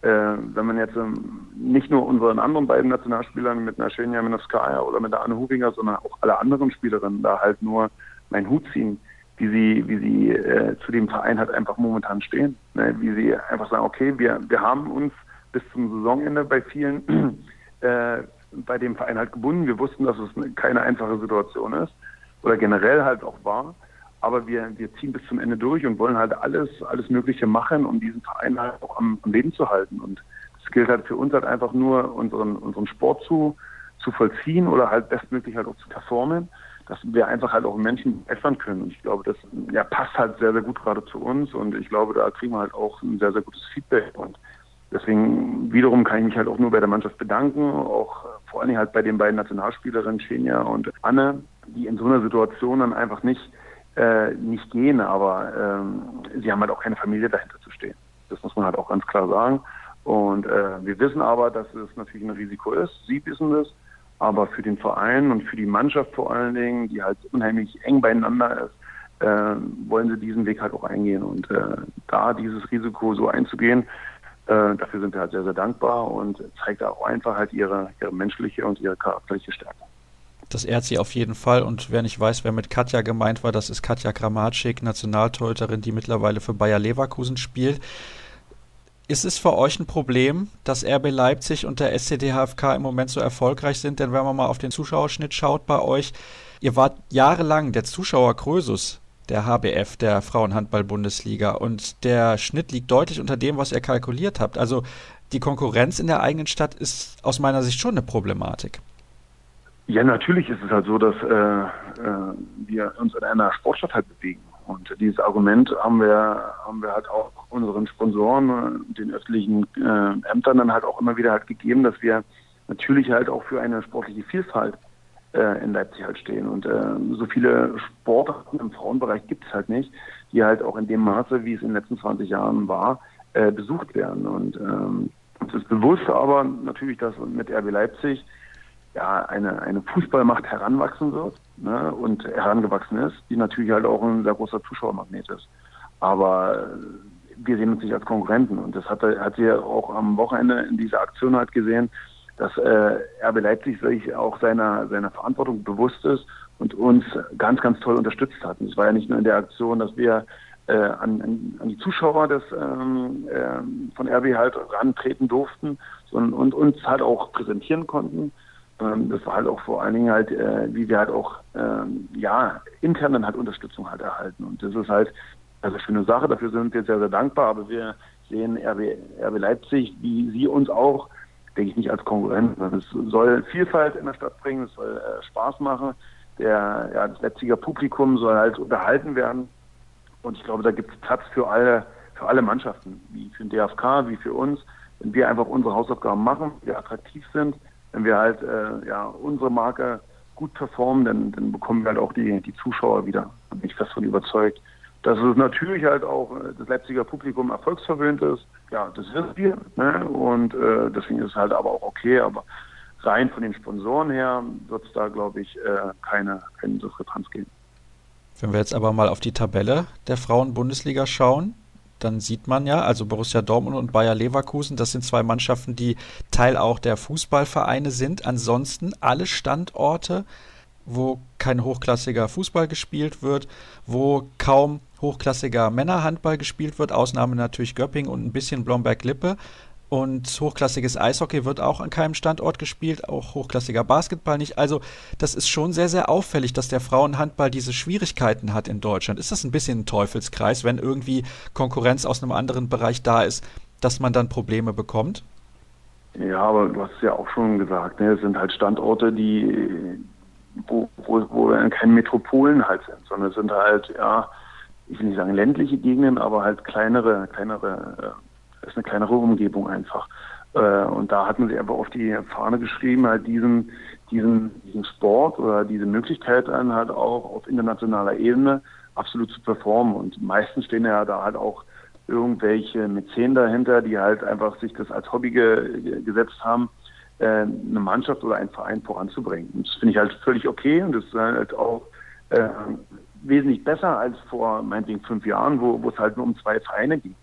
wenn man jetzt ähm, nicht nur unseren anderen beiden Nationalspielern mit einer Schönja Minowskaja oder mit der Anne Hubinger, sondern auch alle anderen Spielerinnen da halt nur meinen Hut ziehen, wie sie, wie sie äh, zu dem Verein halt einfach momentan stehen. Ne? Wie sie einfach sagen, okay, wir, wir haben uns bis zum Saisonende bei vielen äh, bei dem Verein halt gebunden. Wir wussten, dass es keine einfache Situation ist oder generell halt auch war. Aber wir, wir ziehen bis zum Ende durch und wollen halt alles, alles Mögliche machen, um diesen Verein halt auch am, am Leben zu halten. Und es gilt halt für uns halt einfach nur, unseren, unseren Sport zu, zu vollziehen oder halt bestmöglich halt auch zu performen, dass wir einfach halt auch Menschen begeistern können. Und ich glaube, das ja, passt halt sehr, sehr gut gerade zu uns und ich glaube, da kriegen wir halt auch ein sehr, sehr gutes Feedback. Und Deswegen wiederum kann ich mich halt auch nur bei der Mannschaft bedanken, auch vor allem halt bei den beiden Nationalspielerinnen Xenia und Anne, die in so einer Situation dann einfach nicht äh, nicht gehen, aber ähm, sie haben halt auch keine Familie dahinter zu stehen. Das muss man halt auch ganz klar sagen. Und äh, wir wissen aber, dass es natürlich ein Risiko ist. Sie wissen das. Aber für den Verein und für die Mannschaft vor allen Dingen, die halt unheimlich eng beieinander ist, äh, wollen sie diesen Weg halt auch eingehen. Und äh, da dieses Risiko so einzugehen, äh, dafür sind wir halt sehr, sehr dankbar und zeigt auch einfach halt ihre, ihre menschliche und ihre charakterliche Stärke. Das ehrt sie auf jeden Fall. Und wer nicht weiß, wer mit Katja gemeint war, das ist Katja Kramatschik, Nationaltorhüterin, die mittlerweile für Bayer Leverkusen spielt. Ist es für euch ein Problem, dass RB Leipzig und der SCDHFK im Moment so erfolgreich sind? Denn wenn man mal auf den Zuschauerschnitt schaut bei euch, ihr wart jahrelang der Zuschauer Krösus der HBF, der Frauenhandball-Bundesliga. Und der Schnitt liegt deutlich unter dem, was ihr kalkuliert habt. Also die Konkurrenz in der eigenen Stadt ist aus meiner Sicht schon eine Problematik. Ja, natürlich ist es halt so, dass äh, äh, wir uns in einer Sportstadt halt bewegen. Und dieses Argument haben wir, haben wir halt auch unseren Sponsoren, äh, den öffentlichen äh, Ämtern dann halt auch immer wieder halt gegeben, dass wir natürlich halt auch für eine sportliche Vielfalt äh, in Leipzig halt stehen. Und äh, so viele Sportarten im Frauenbereich gibt es halt nicht, die halt auch in dem Maße, wie es in den letzten 20 Jahren war, äh, besucht werden. Und ähm, es ist bewusst aber natürlich, dass mit RB Leipzig ja eine, eine Fußballmacht heranwachsen wird ne, und herangewachsen ist, die natürlich halt auch ein sehr großer Zuschauermagnet ist. Aber wir sehen uns nicht als Konkurrenten und das hat, hat sie auch am Wochenende in dieser Aktion halt gesehen, dass äh, RB Leipzig sich auch seiner, seiner Verantwortung bewusst ist und uns ganz, ganz toll unterstützt hat. Und es war ja nicht nur in der Aktion, dass wir äh, an, an, die Zuschauer des, ähm, äh, von RB halt rantreten durften sondern, und uns halt auch präsentieren konnten. Ähm, das war halt auch vor allen Dingen halt, äh, wie wir halt auch ähm, ja intern dann halt Unterstützung halt erhalten. Und das ist halt eine schöne Sache, dafür sind wir sehr, sehr dankbar, aber wir sehen RB, RB Leipzig, wie sie uns auch denke ich nicht als Konkurrent. Es soll Vielfalt in der Stadt bringen, es soll äh, Spaß machen. Der, ja, das Leipziger Publikum soll halt unterhalten werden. Und ich glaube, da gibt es Platz für alle, für alle Mannschaften, wie für den DFK, wie für uns. Wenn wir einfach unsere Hausaufgaben machen, wir attraktiv sind, wenn wir halt äh, ja, unsere Marke gut performen, dann, dann bekommen wir halt auch die, die Zuschauer wieder. Da bin ich fest von überzeugt dass es natürlich halt auch äh, das Leipziger Publikum erfolgsverwöhnt ist. Ja, das wissen wir. Ne? Und äh, deswegen ist es halt aber auch okay. Aber rein von den Sponsoren her wird es da, glaube ich, äh, keine, keine Diskrepanz geben. Wenn wir jetzt aber mal auf die Tabelle der Frauen-Bundesliga schauen, dann sieht man ja, also Borussia Dortmund und Bayer Leverkusen, das sind zwei Mannschaften, die Teil auch der Fußballvereine sind. Ansonsten alle Standorte, wo kein hochklassiger Fußball gespielt wird, wo kaum hochklassiger Männerhandball gespielt wird, Ausnahme natürlich Göpping und ein bisschen Blomberg-Lippe. Und hochklassiges Eishockey wird auch an keinem Standort gespielt, auch hochklassiger Basketball nicht. Also das ist schon sehr, sehr auffällig, dass der Frauenhandball diese Schwierigkeiten hat in Deutschland. Ist das ein bisschen ein Teufelskreis, wenn irgendwie Konkurrenz aus einem anderen Bereich da ist, dass man dann Probleme bekommt? Ja, aber du hast es ja auch schon gesagt, ne? es sind halt Standorte, die wo, wo, wo wir keine Metropolen halt sind, sondern es sind halt, ja, ich will nicht sagen ländliche Gegenden, aber halt kleinere, kleinere, äh, ist eine kleinere Umgebung einfach. Äh, und da hat man sich einfach auf die Fahne geschrieben, halt diesen, diesen, diesen Sport oder diese Möglichkeit dann halt auch auf internationaler Ebene absolut zu performen. Und meistens stehen ja da halt auch irgendwelche Mäzen dahinter, die halt einfach sich das als Hobby ge gesetzt haben, äh, eine Mannschaft oder einen Verein voranzubringen. Und das finde ich halt völlig okay und das ist halt auch äh, wesentlich besser als vor meinetwegen fünf Jahren, wo es halt nur um zwei Vereine ging.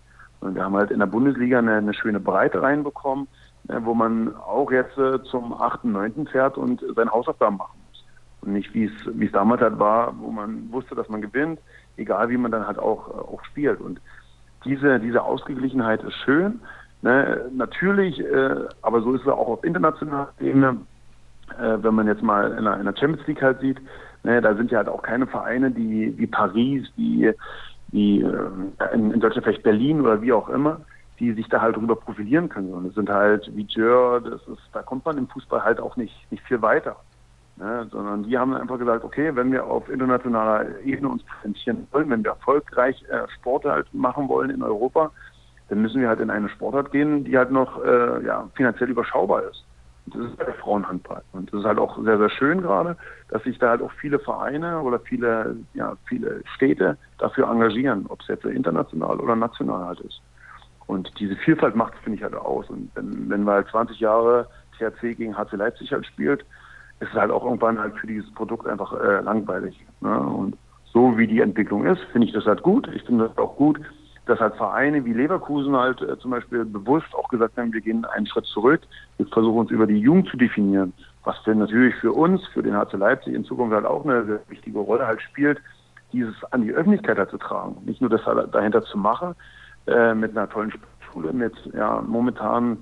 Und wir haben halt in der Bundesliga eine, eine schöne Breite reinbekommen, äh, wo man auch jetzt äh, zum achten, neunten fährt und seine Hausaufgaben machen muss. Und nicht wie es wie es damals halt war, wo man wusste, dass man gewinnt, egal wie man dann halt auch, äh, auch spielt. Und diese, diese Ausgeglichenheit ist schön. Ne? Natürlich, äh, aber so ist es auch auf internationaler Ebene, äh, wenn man jetzt mal in der, in der Champions League halt sieht, Ne, da sind ja halt auch keine Vereine, die wie Paris, wie, wie äh, in, in Deutschland vielleicht Berlin oder wie auch immer, die sich da halt drüber profilieren können. Und es sind halt wie Jör, das ist, da kommt man im Fußball halt auch nicht, nicht viel weiter. Ne, sondern die haben einfach gesagt, okay, wenn wir auf internationaler Ebene uns präsentieren wollen, wenn wir erfolgreich äh, Sport halt machen wollen in Europa, dann müssen wir halt in eine Sportart gehen, die halt noch äh, ja, finanziell überschaubar ist. Das ist der Frauenhandball. Und das ist halt auch sehr, sehr schön gerade, dass sich da halt auch viele Vereine oder viele, ja, viele Städte dafür engagieren, ob es jetzt international oder national halt ist. Und diese Vielfalt macht es, finde ich, halt aus. Und wenn, wenn man halt 20 Jahre THC gegen HC Leipzig halt spielt, ist es halt auch irgendwann halt für dieses Produkt einfach äh, langweilig. Ne? Und so wie die Entwicklung ist, finde ich das halt gut. Ich finde das auch gut, dass halt Vereine wie Leverkusen halt äh, zum Beispiel bewusst auch gesagt haben, wir gehen einen Schritt zurück, wir versuchen uns über die Jugend zu definieren, was denn natürlich für uns, für den HC Leipzig in Zukunft halt auch eine sehr wichtige Rolle halt spielt, dieses an die Öffentlichkeit halt zu tragen. Nicht nur das dahinter zu machen, äh, mit einer tollen Sportschule, mit ja, momentan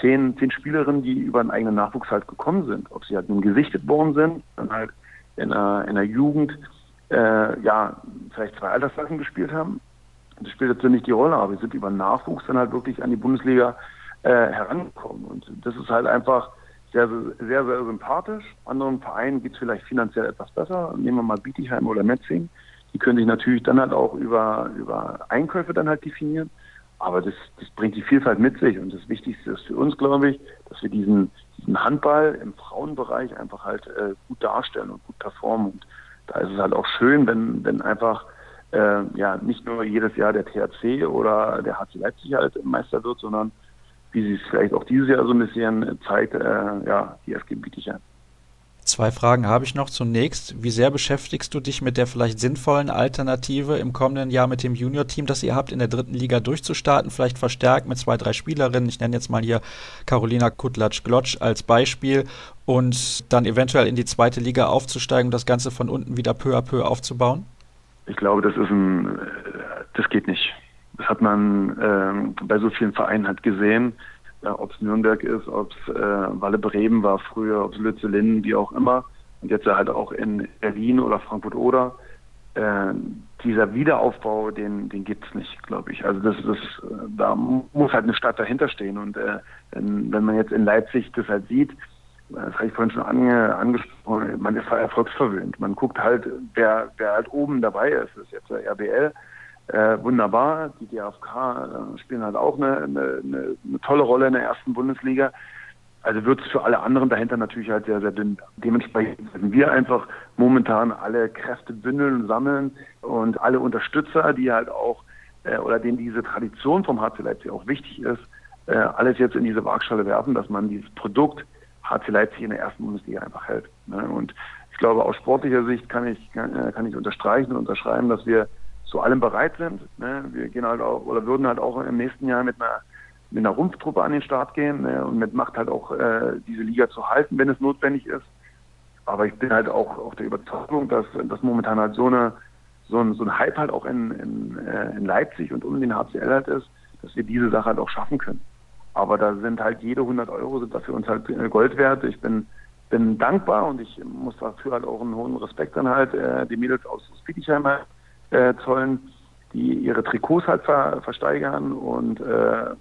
zehn, zehn Spielerinnen, die über einen eigenen Nachwuchs halt gekommen sind. Ob sie halt nun gesichtet worden sind, dann halt in einer, in einer Jugend äh, ja, vielleicht zwei Altersklassen gespielt haben. Das spielt natürlich nicht die Rolle, aber wir sind über Nachwuchs dann halt wirklich an die Bundesliga äh, herangekommen. Und das ist halt einfach sehr, sehr, sehr sympathisch. Anderen Vereinen geht es vielleicht finanziell etwas besser. Nehmen wir mal Bietigheim oder Metzing. Die können sich natürlich dann halt auch über, über Einkäufe dann halt definieren. Aber das, das bringt die Vielfalt mit sich. Und das Wichtigste ist für uns, glaube ich, dass wir diesen, diesen Handball im Frauenbereich einfach halt äh, gut darstellen und gut performen. Und da ist es halt auch schön, wenn, wenn einfach äh, ja nicht nur jedes Jahr der THC oder der HC Leipzig halt Meister wird, sondern wie sie es vielleicht auch dieses Jahr so ein bisschen zeigt, äh, ja, die FG Bietigheim. Zwei Fragen habe ich noch. Zunächst, wie sehr beschäftigst du dich mit der vielleicht sinnvollen Alternative im kommenden Jahr mit dem Junior-Team, das ihr habt, in der dritten Liga durchzustarten? Vielleicht verstärkt mit zwei, drei Spielerinnen. Ich nenne jetzt mal hier Carolina Kutlatsch-Glotsch als Beispiel und dann eventuell in die zweite Liga aufzusteigen und das Ganze von unten wieder peu à peu aufzubauen? Ich glaube, das ist ein, das geht nicht. Das hat man ähm, bei so vielen Vereinen halt gesehen ja, ob es Nürnberg ist, ob es äh, Walle Bremen war früher, ob es Lützelin, wie auch immer. Und jetzt halt auch in Berlin oder Frankfurt oder. Äh, dieser Wiederaufbau, den, den gibt's nicht, glaube ich. Also das, das, da muss halt eine Stadt dahinter stehen. Und äh, wenn man jetzt in Leipzig das halt sieht, das habe ich vorhin schon ange, angesprochen, man ist halt erfolgsverwöhnt. Man guckt halt, wer, wer halt oben dabei ist. Das ist jetzt der RBL, äh, wunderbar. Die DFK äh, spielen halt auch eine, eine, eine, tolle Rolle in der ersten Bundesliga. Also wird es für alle anderen dahinter natürlich halt sehr, sehr dünn. Dementsprechend müssen wir einfach momentan alle Kräfte bündeln, sammeln und alle Unterstützer, die halt auch äh, oder denen diese Tradition vom HC Leipzig auch wichtig ist, äh, alles jetzt in diese Waagschale werfen, dass man dieses Produkt HC Leipzig in der ersten Bundesliga einfach hält. Ne? Und ich glaube, aus sportlicher Sicht kann ich, kann, äh, kann ich unterstreichen und unterschreiben, dass wir zu allem bereit sind. Ne? Wir gehen halt auch oder würden halt auch im nächsten Jahr mit einer mit einer Rumpftruppe an den Start gehen ne? und mit Macht halt auch äh, diese Liga zu halten, wenn es notwendig ist. Aber ich bin halt auch auch der Überzeugung, dass dass momentan halt so eine so ein, so ein Hype halt auch in, in, äh, in Leipzig und um den HCL halt ist, dass wir diese Sache halt auch schaffen können. Aber da sind halt jede 100 Euro sind da für uns halt Gold wert. Ich bin bin dankbar und ich muss dafür halt auch einen hohen Respekt dann halt äh, die Mädels aus Bietigheim halt äh, zollen, die ihre Trikots halt ver, versteigern und äh,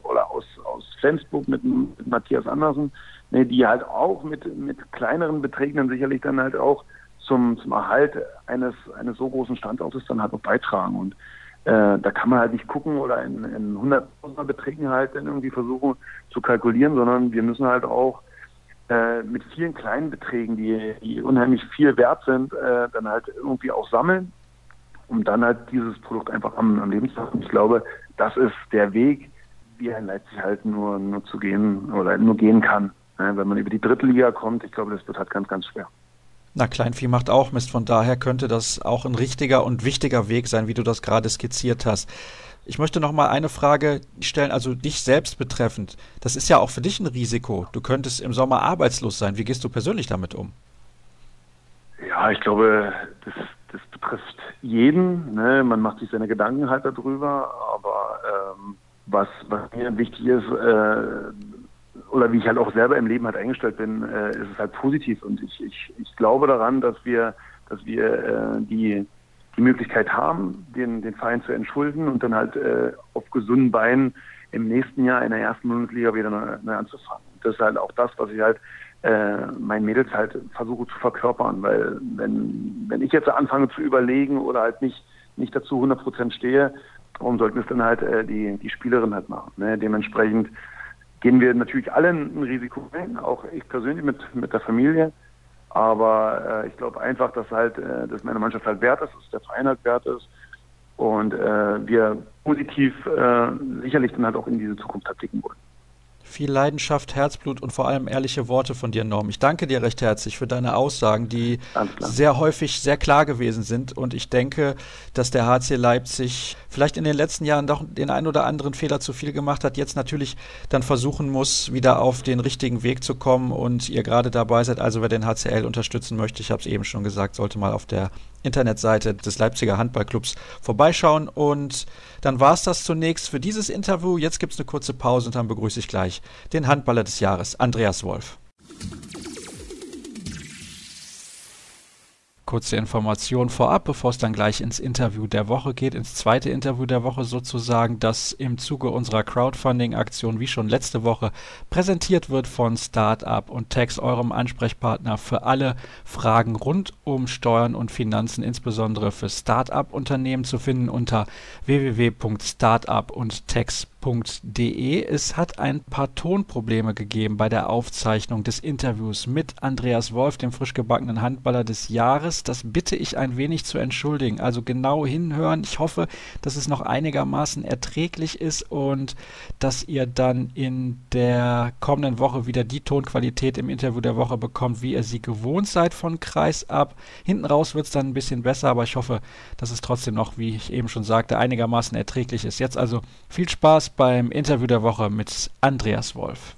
oder aus, aus Flensburg mit, mit Matthias Andersen, ne, die halt auch mit, mit kleineren Beträgen dann sicherlich dann halt auch zum, zum Erhalt eines, eines so großen Standortes dann halt auch beitragen. Und äh, da kann man halt nicht gucken oder in, in 100.000er Beträgen halt dann irgendwie versuchen zu kalkulieren, sondern wir müssen halt auch äh, mit vielen kleinen Beträgen, die, die unheimlich viel wert sind, äh, dann halt irgendwie auch sammeln um dann halt dieses Produkt einfach am, am Leben zu halten. Ich glaube, das ist der Weg, wie er Leipzig halt nur, nur zu gehen oder nur gehen kann. Ja, wenn man über die dritte Liga kommt, ich glaube, das wird halt ganz, ganz schwer. Na, Kleinvieh macht auch Mist. Von daher könnte das auch ein richtiger und wichtiger Weg sein, wie du das gerade skizziert hast. Ich möchte noch mal eine Frage stellen, also dich selbst betreffend. Das ist ja auch für dich ein Risiko. Du könntest im Sommer arbeitslos sein. Wie gehst du persönlich damit um? Ja, ich glaube, das das betrifft jeden. Ne? Man macht sich seine Gedanken halt darüber. Aber ähm, was, was mir wichtig ist, äh, oder wie ich halt auch selber im Leben halt eingestellt bin, äh, ist es halt positiv. Und ich, ich, ich glaube daran, dass wir, dass wir äh, die, die Möglichkeit haben, den, den Verein zu entschulden und dann halt äh, auf gesunden Beinen im nächsten Jahr in der ersten Bundesliga wieder neu, neu anzufangen. Das ist halt auch das, was ich halt äh, meinen Mädels halt versuche zu verkörpern, weil wenn, wenn ich jetzt anfange zu überlegen oder halt nicht, nicht dazu 100 Prozent stehe, warum sollten es dann halt äh, die, die Spielerin halt machen? Ne? Dementsprechend gehen wir natürlich alle ein Risiko ein, auch ich persönlich mit, mit der Familie. Aber äh, ich glaube einfach, dass halt, äh, dass meine Mannschaft halt wert ist, dass der Verein halt wert ist und äh, wir positiv äh, sicherlich dann halt auch in diese Zukunft halt blicken wollen viel Leidenschaft, Herzblut und vor allem ehrliche Worte von dir, Norm. Ich danke dir recht herzlich für deine Aussagen, die sehr häufig sehr klar gewesen sind. Und ich denke, dass der HC Leipzig vielleicht in den letzten Jahren doch den einen oder anderen Fehler zu viel gemacht hat, jetzt natürlich dann versuchen muss, wieder auf den richtigen Weg zu kommen und ihr gerade dabei seid. Also wer den HCL unterstützen möchte, ich habe es eben schon gesagt, sollte mal auf der Internetseite des Leipziger Handballclubs vorbeischauen. Und dann war es das zunächst für dieses Interview. Jetzt gibt es eine kurze Pause und dann begrüße ich gleich den Handballer des Jahres, Andreas Wolf. Kurze Information vorab, bevor es dann gleich ins Interview der Woche geht, ins zweite Interview der Woche sozusagen, das im Zuge unserer Crowdfunding-Aktion wie schon letzte Woche präsentiert wird von Startup und Tax, eurem Ansprechpartner für alle Fragen rund um Steuern und Finanzen, insbesondere für Startup-Unternehmen zu finden unter www.startup und tax.com www.ftf.de. Es hat ein paar Tonprobleme gegeben bei der Aufzeichnung des Interviews mit Andreas Wolf, dem frisch gebackenen Handballer des Jahres. Das bitte ich ein wenig zu entschuldigen. Also genau hinhören. Ich hoffe, dass es noch einigermaßen erträglich ist und dass ihr dann in der kommenden Woche wieder die Tonqualität im Interview der Woche bekommt, wie ihr sie gewohnt seid von Kreis ab. Hinten raus wird es dann ein bisschen besser, aber ich hoffe, dass es trotzdem noch, wie ich eben schon sagte, einigermaßen erträglich ist. Jetzt also viel Spaß beim Interview der Woche mit Andreas Wolf.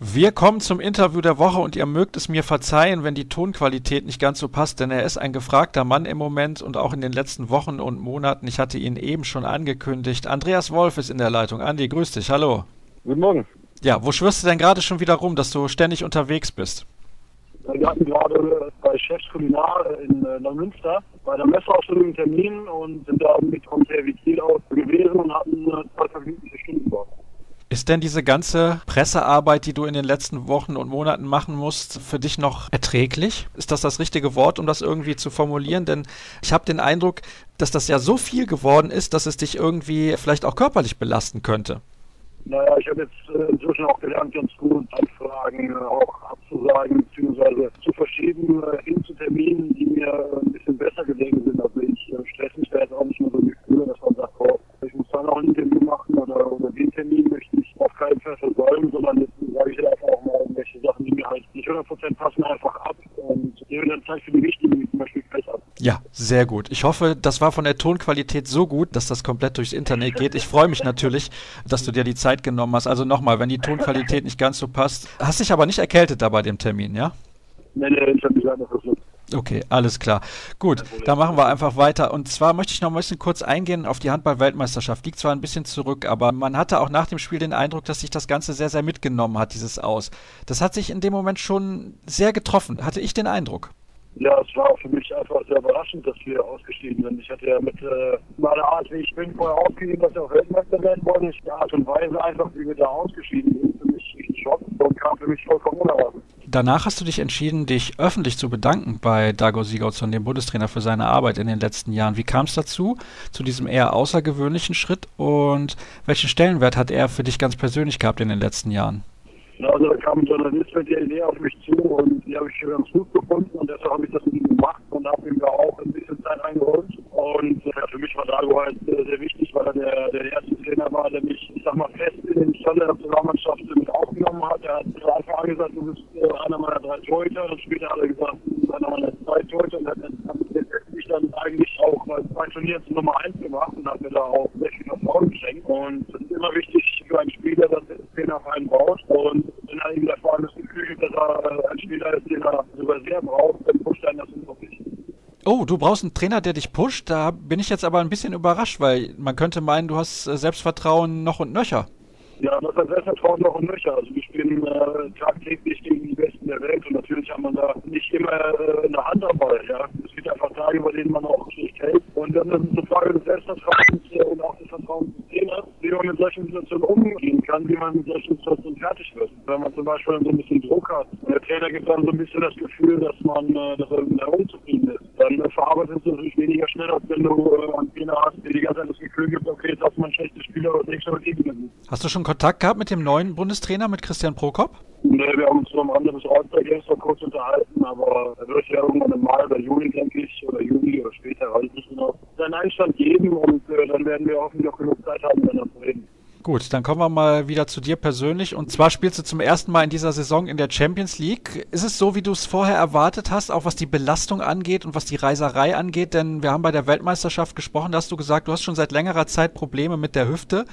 Wir kommen zum Interview der Woche und ihr mögt es mir verzeihen, wenn die Tonqualität nicht ganz so passt, denn er ist ein gefragter Mann im Moment und auch in den letzten Wochen und Monaten. Ich hatte ihn eben schon angekündigt. Andreas Wolf ist in der Leitung. Andi, grüß dich. Hallo. Guten Morgen. Ja, wo schwörst du denn gerade schon wieder rum, dass du ständig unterwegs bist? Wir hatten gerade bei Chefs Kulinar in äh, Neumünster bei der Messeausstellung einen Termin und sind da mit vom Servitil aus gewesen und hatten äh, zwei vergnügliche Stunden dort. Ist denn diese ganze Pressearbeit, die du in den letzten Wochen und Monaten machen musst, für dich noch erträglich? Ist das das richtige Wort, um das irgendwie zu formulieren? Denn ich habe den Eindruck, dass das ja so viel geworden ist, dass es dich irgendwie vielleicht auch körperlich belasten könnte. Naja, ich habe jetzt äh, inzwischen auch gelernt, ganz gut Anfragen äh, auch abzusagen bzw. zu verschieben äh, hin zu Terminen, die mir ein bisschen besser gelegen sind. Also ich stress mich da jetzt auch nicht mehr so Gefühle, dass man sagt, oh, ich muss da noch ein Interview machen oder, oder den Termin möchte ich auf keinen Fall versäumen, sondern jetzt sage ich einfach auch mal irgendwelche Sachen, die mir halt nicht 100% passen, einfach ab und dann Zeit für die wichtigen, wie zum Beispiel ab. Ja, sehr gut. Ich hoffe, das war von der Tonqualität so gut, dass das komplett durchs Internet geht. Ich freue mich natürlich, dass du dir die Zeit genommen hast. Also nochmal, wenn die Tonqualität nicht ganz so passt. Hast dich aber nicht erkältet da bei dem Termin, ja? Nee, nee, ich habe mich leider verschluckt. Okay, alles klar. Gut, dann machen wir einfach weiter. Und zwar möchte ich noch ein bisschen kurz eingehen auf die Handball-Weltmeisterschaft. Liegt zwar ein bisschen zurück, aber man hatte auch nach dem Spiel den Eindruck, dass sich das Ganze sehr, sehr mitgenommen hat, dieses Aus. Das hat sich in dem Moment schon sehr getroffen, hatte ich den Eindruck. Ja, es war für mich einfach sehr überraschend, dass wir ausgeschieden sind. Ich hatte ja mit äh, meiner Art, wie ich bin, vorher ausgegeben, dass wir auch Weltmeister werden wollen. Die Art und Weise einfach, wie wir da ausgeschieden sind, für mich schockend und kam für mich vollkommen unerwartet. Danach hast du dich entschieden, dich öffentlich zu bedanken bei Dago Sigurdsson, dem Bundestrainer, für seine Arbeit in den letzten Jahren. Wie kam es dazu, zu diesem eher außergewöhnlichen Schritt und welchen Stellenwert hat er für dich ganz persönlich gehabt in den letzten Jahren? Also da kam ein Journalist mit der Idee auf mich zu und die habe ich ganz gut gefunden und deshalb habe ich das mit ihm gemacht und habe ihm da auch ein bisschen Zeit eingeholt. Und äh, für mich war Dago halt äh, sehr wichtig, weil er der, der erste Trainer war, der mich, ich sag mal, fest in den Stand der Nationalmannschaft mit aufgenommen hat. Er hat von Anfang an gesagt, du bist äh, einer meiner drei Torhüter und später hat er gesagt, du bist einer meiner zwei Torhüter und hat mich dann eigentlich auch bei zwei Turnieren zur Nummer eins gemacht und hat mir da auch sehr viel Vertrauen geschenkt. Und es ist immer wichtig für einen Spieler, dass der Trainer auf einen baut und wenn er ihm allem das Gefühl dass er ein Spieler ist, den er sogar sehr braucht, dann pusht er das unglaublich. Oh, du brauchst einen Trainer, der dich pusht. Da bin ich jetzt aber ein bisschen überrascht, weil man könnte meinen, du hast Selbstvertrauen noch und nöcher. Ja, das hat Selbstvertrauen noch und nöcher. Also wir spielen äh, tagtäglich gegen die Besten der Welt und natürlich haben wir da nicht immer äh, eine Hand am. Ja? Es gibt einfach Tage, bei denen man auch schlecht hält. Und dann ist es eine Frage des Selbstvertrauens äh, und auch des Vertrauens des Trainers, wie man mit solchen Situationen umgehen kann, wie man mit solchen Situationen fertig wird. Wenn man zum Beispiel so ein bisschen Druck hat der Trainer gibt dann so ein bisschen das Gefühl, dass man äh, dass er unzufrieden ist, dann äh, verarbeitet es natürlich weniger schnell, als wenn du äh, einen Trainer hast, der die ganze Zeit das Gefühl gibt, okay, hast du mal ein schlechtes Spiel, aber das nächste Mal gegen Hast du schon Kontakt gehabt mit dem neuen Bundestrainer, mit Christian Prokop? Nee, wir haben uns am Rande des All-Star-Games noch kurz unterhalten, aber er wird ja irgendwann im Mai oder Juni, denke ich, oder Juni oder später, weiß ich nicht genau, seinen Einstand geben und äh, dann werden wir hoffentlich auch genug Zeit haben, miteinander zu reden. Gut, dann kommen wir mal wieder zu dir persönlich. Und zwar spielst du zum ersten Mal in dieser Saison in der Champions League. Ist es so, wie du es vorher erwartet hast, auch was die Belastung angeht und was die Reiserei angeht? Denn wir haben bei der Weltmeisterschaft gesprochen, da hast du gesagt, du hast schon seit längerer Zeit Probleme mit der Hüfte.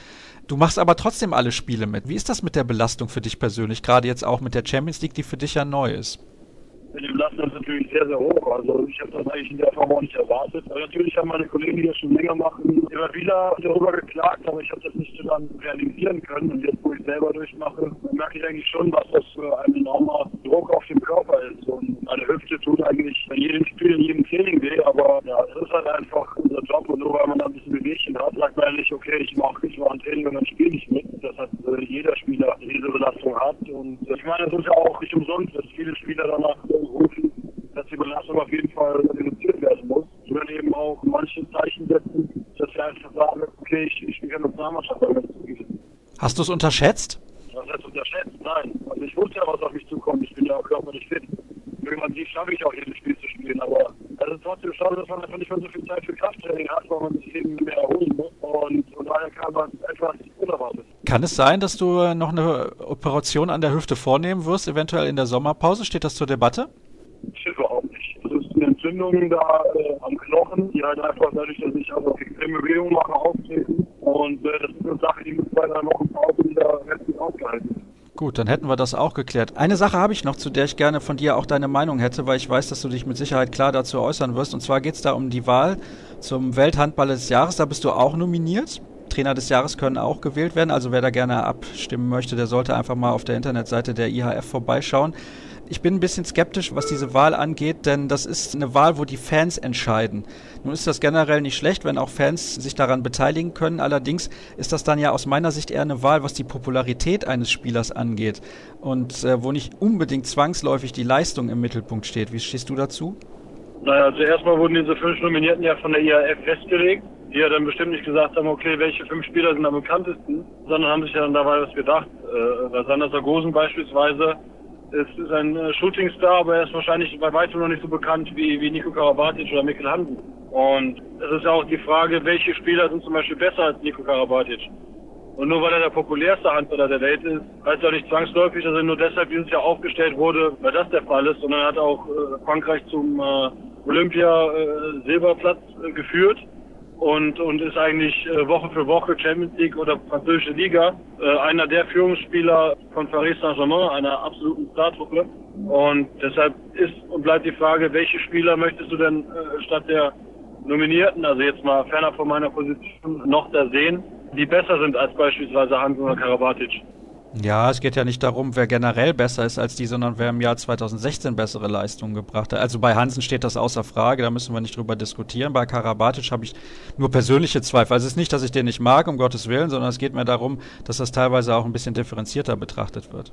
Du machst aber trotzdem alle Spiele mit. Wie ist das mit der Belastung für dich persönlich, gerade jetzt auch mit der Champions League, die für dich ja neu ist? In dem Lasten ist natürlich sehr, sehr hoch. Also ich habe das eigentlich in der Form auch nicht erwartet. Aber natürlich haben meine Kollegen, die das schon länger machen, immer wieder darüber geklagt, aber ich habe das nicht so dann realisieren können. Und jetzt, wo ich selber durchmache, merke ich eigentlich schon, was das für ein enormer Druck auf dem Körper ist. Und meine Hüfte tut eigentlich bei jedem Spiel, in jedem Training weh, aber ja, es ist halt einfach Job und nur weil man da ein bisschen Bewegchen hat, sagt man nicht, okay, ich mache ich mache ein Training und dann spiele ich mit. Das hat äh, jeder Spieler, der diese Belastung hat. Und äh, ich meine, es ist ja auch nicht umsonst, dass viele Spieler danach rufen, dass die Belastung auf jeden Fall reduziert werden muss. Ich würde eben auch manche Zeichen setzen, dass wir einfach sagen, okay, ich, ich spiele Nationalmannschaft damit Hast du es unterschätzt? Was heißt unterschätzt? Nein. Also ich wusste ja, was auf mich zukommt. Ich bin ja auch körperlich fit. Irgendwann sieht, schaffe ich auch jedes Spiel trotzdem schade, dass man einfach nicht mehr so viel Zeit für Krafttraining hat, weil man sich eben mehr erholen muss. Und von daher kam man etwas unerwartet. Kann es sein, dass du noch eine Operation an der Hüfte vornehmen wirst, eventuell in der Sommerpause? Steht das zur Debatte? Stimmt überhaupt nicht. Das ist eine Entzündung da äh, am Knochen, die halt einfach dadurch, dass ich also extreme Bewegung mache, auftreten. Und äh, das ist eine Sache, die mit zwei, drei Wochen Pause wieder restlich ausgehalten Gut, dann hätten wir das auch geklärt. Eine Sache habe ich noch, zu der ich gerne von dir auch deine Meinung hätte, weil ich weiß, dass du dich mit Sicherheit klar dazu äußern wirst. Und zwar geht es da um die Wahl zum Welthandball des Jahres. Da bist du auch nominiert. Trainer des Jahres können auch gewählt werden. Also wer da gerne abstimmen möchte, der sollte einfach mal auf der Internetseite der IHF vorbeischauen. Ich bin ein bisschen skeptisch, was diese Wahl angeht, denn das ist eine Wahl, wo die Fans entscheiden. Nun ist das generell nicht schlecht, wenn auch Fans sich daran beteiligen können. Allerdings ist das dann ja aus meiner Sicht eher eine Wahl, was die Popularität eines Spielers angeht und äh, wo nicht unbedingt zwangsläufig die Leistung im Mittelpunkt steht. Wie stehst du dazu? Naja, also erstmal wurden diese fünf Nominierten ja von der IAF festgelegt, die ja dann bestimmt nicht gesagt haben, okay, welche fünf Spieler sind am bekanntesten, sondern haben sich ja dann dabei was gedacht. Äh, Sander Sargosen beispielsweise es ist ein äh, Shootingstar, aber er ist wahrscheinlich bei weitem noch nicht so bekannt wie, wie Nico Karabatic oder Mikkel Hansen. Und es ist ja auch die Frage, welche Spieler sind zum Beispiel besser als Nico Karabatic. Und nur weil er der populärste Handballer der Welt ist, heißt ja nicht zwangsläufig, dass er nur deshalb dieses Jahr aufgestellt wurde, weil das der Fall ist, sondern er hat auch äh, Frankreich zum äh, Olympia-Silberplatz äh, äh, geführt und, und ist eigentlich äh, Woche für Woche Champions League oder französische Liga äh, einer der Führungsspieler von Paris Saint-Germain, einer absoluten Startruppe. Und deshalb ist und bleibt die Frage, welche Spieler möchtest du denn äh, statt der Nominierten, also jetzt mal ferner von meiner Position, noch da sehen, die besser sind als beispielsweise Hans oder Karabatic? Ja, es geht ja nicht darum, wer generell besser ist als die, sondern wer im Jahr 2016 bessere Leistungen gebracht hat. Also bei Hansen steht das außer Frage, da müssen wir nicht drüber diskutieren. Bei Karabatic habe ich nur persönliche Zweifel. Also es ist nicht, dass ich den nicht mag, um Gottes Willen, sondern es geht mir darum, dass das teilweise auch ein bisschen differenzierter betrachtet wird.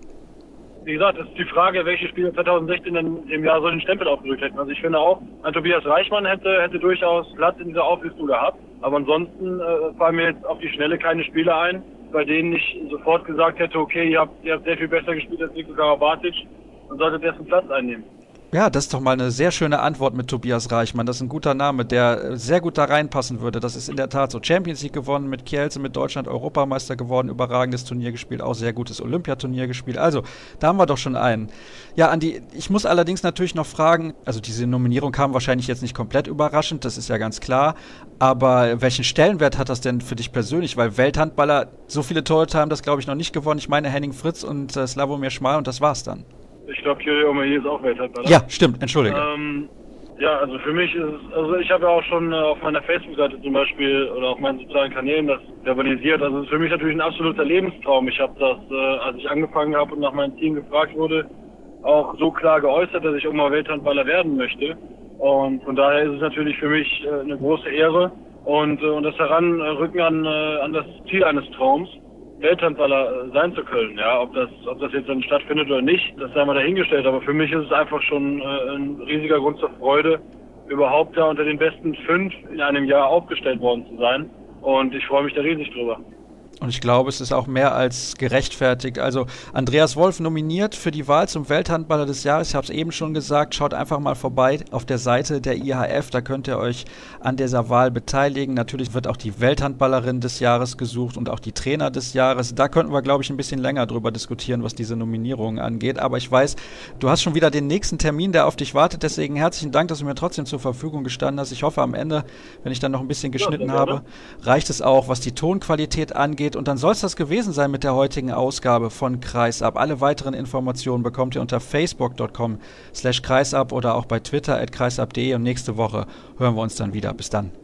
Wie gesagt, es ist die Frage, welche Spieler 2016 denn im Jahr so den Stempel aufgedrückt hätten. Also ich finde auch, ein Tobias Reichmann hätte, hätte durchaus Platz in dieser Auflistung gehabt. Aber ansonsten äh, fallen mir jetzt auf die Schnelle keine Spieler ein, bei denen ich sofort gesagt hätte, okay, ihr habt, ihr habt sehr viel besser gespielt als Nico Karabatic und solltet dessen Platz einnehmen. Ja, das ist doch mal eine sehr schöne Antwort mit Tobias Reichmann. Das ist ein guter Name, der sehr gut da reinpassen würde. Das ist in der Tat so. Champions League gewonnen mit Kielce, mit Deutschland Europameister geworden, überragendes Turnier gespielt, auch sehr gutes Olympiaturnier gespielt. Also, da haben wir doch schon einen. Ja, Andi, ich muss allerdings natürlich noch fragen, also diese Nominierung kam wahrscheinlich jetzt nicht komplett überraschend, das ist ja ganz klar. Aber welchen Stellenwert hat das denn für dich persönlich? Weil Welthandballer, so viele Torhüter haben das, glaube ich, noch nicht gewonnen. Ich meine Henning Fritz und äh, Slavomir Schmal und das war's dann. Ich glaube, Kyrie Omeyer ist auch Welthandballer. Ja, stimmt, entschuldige. Ähm, ja, also für mich ist es, also ich habe ja auch schon äh, auf meiner Facebook-Seite zum Beispiel oder auf meinen sozialen Kanälen das verbalisiert. Also es ist für mich natürlich ein absoluter Lebenstraum. Ich habe das, äh, als ich angefangen habe und nach meinem Team gefragt wurde, auch so klar geäußert, dass ich auch mal Welthandballer werden möchte. Und von daher ist es natürlich für mich äh, eine große Ehre und, äh, und das Heranrücken an, äh, an das Ziel eines Traums. Welthandballer äh, sein zu können. Ja, ob das, ob das jetzt dann stattfindet oder nicht, das sei mal dahingestellt. Aber für mich ist es einfach schon äh, ein riesiger Grund zur Freude, überhaupt da unter den besten fünf in einem Jahr aufgestellt worden zu sein. Und ich freue mich da riesig drüber. Und ich glaube, es ist auch mehr als gerechtfertigt. Also Andreas Wolf nominiert für die Wahl zum Welthandballer des Jahres. Ich habe es eben schon gesagt. Schaut einfach mal vorbei auf der Seite der IHF. Da könnt ihr euch an dieser Wahl beteiligen. Natürlich wird auch die Welthandballerin des Jahres gesucht und auch die Trainer des Jahres. Da könnten wir, glaube ich, ein bisschen länger drüber diskutieren, was diese Nominierungen angeht. Aber ich weiß, du hast schon wieder den nächsten Termin, der auf dich wartet. Deswegen herzlichen Dank, dass du mir trotzdem zur Verfügung gestanden hast. Ich hoffe, am Ende, wenn ich dann noch ein bisschen geschnitten ja, habe, reicht es auch, was die Tonqualität angeht weitergeht. Und dann soll es das gewesen sein mit der heutigen Ausgabe von Kreisab. Alle weiteren Informationen bekommt ihr unter facebook.com slash kreisab oder auch bei twitter at kreisab.de und nächste Woche hören wir uns dann wieder. Bis dann.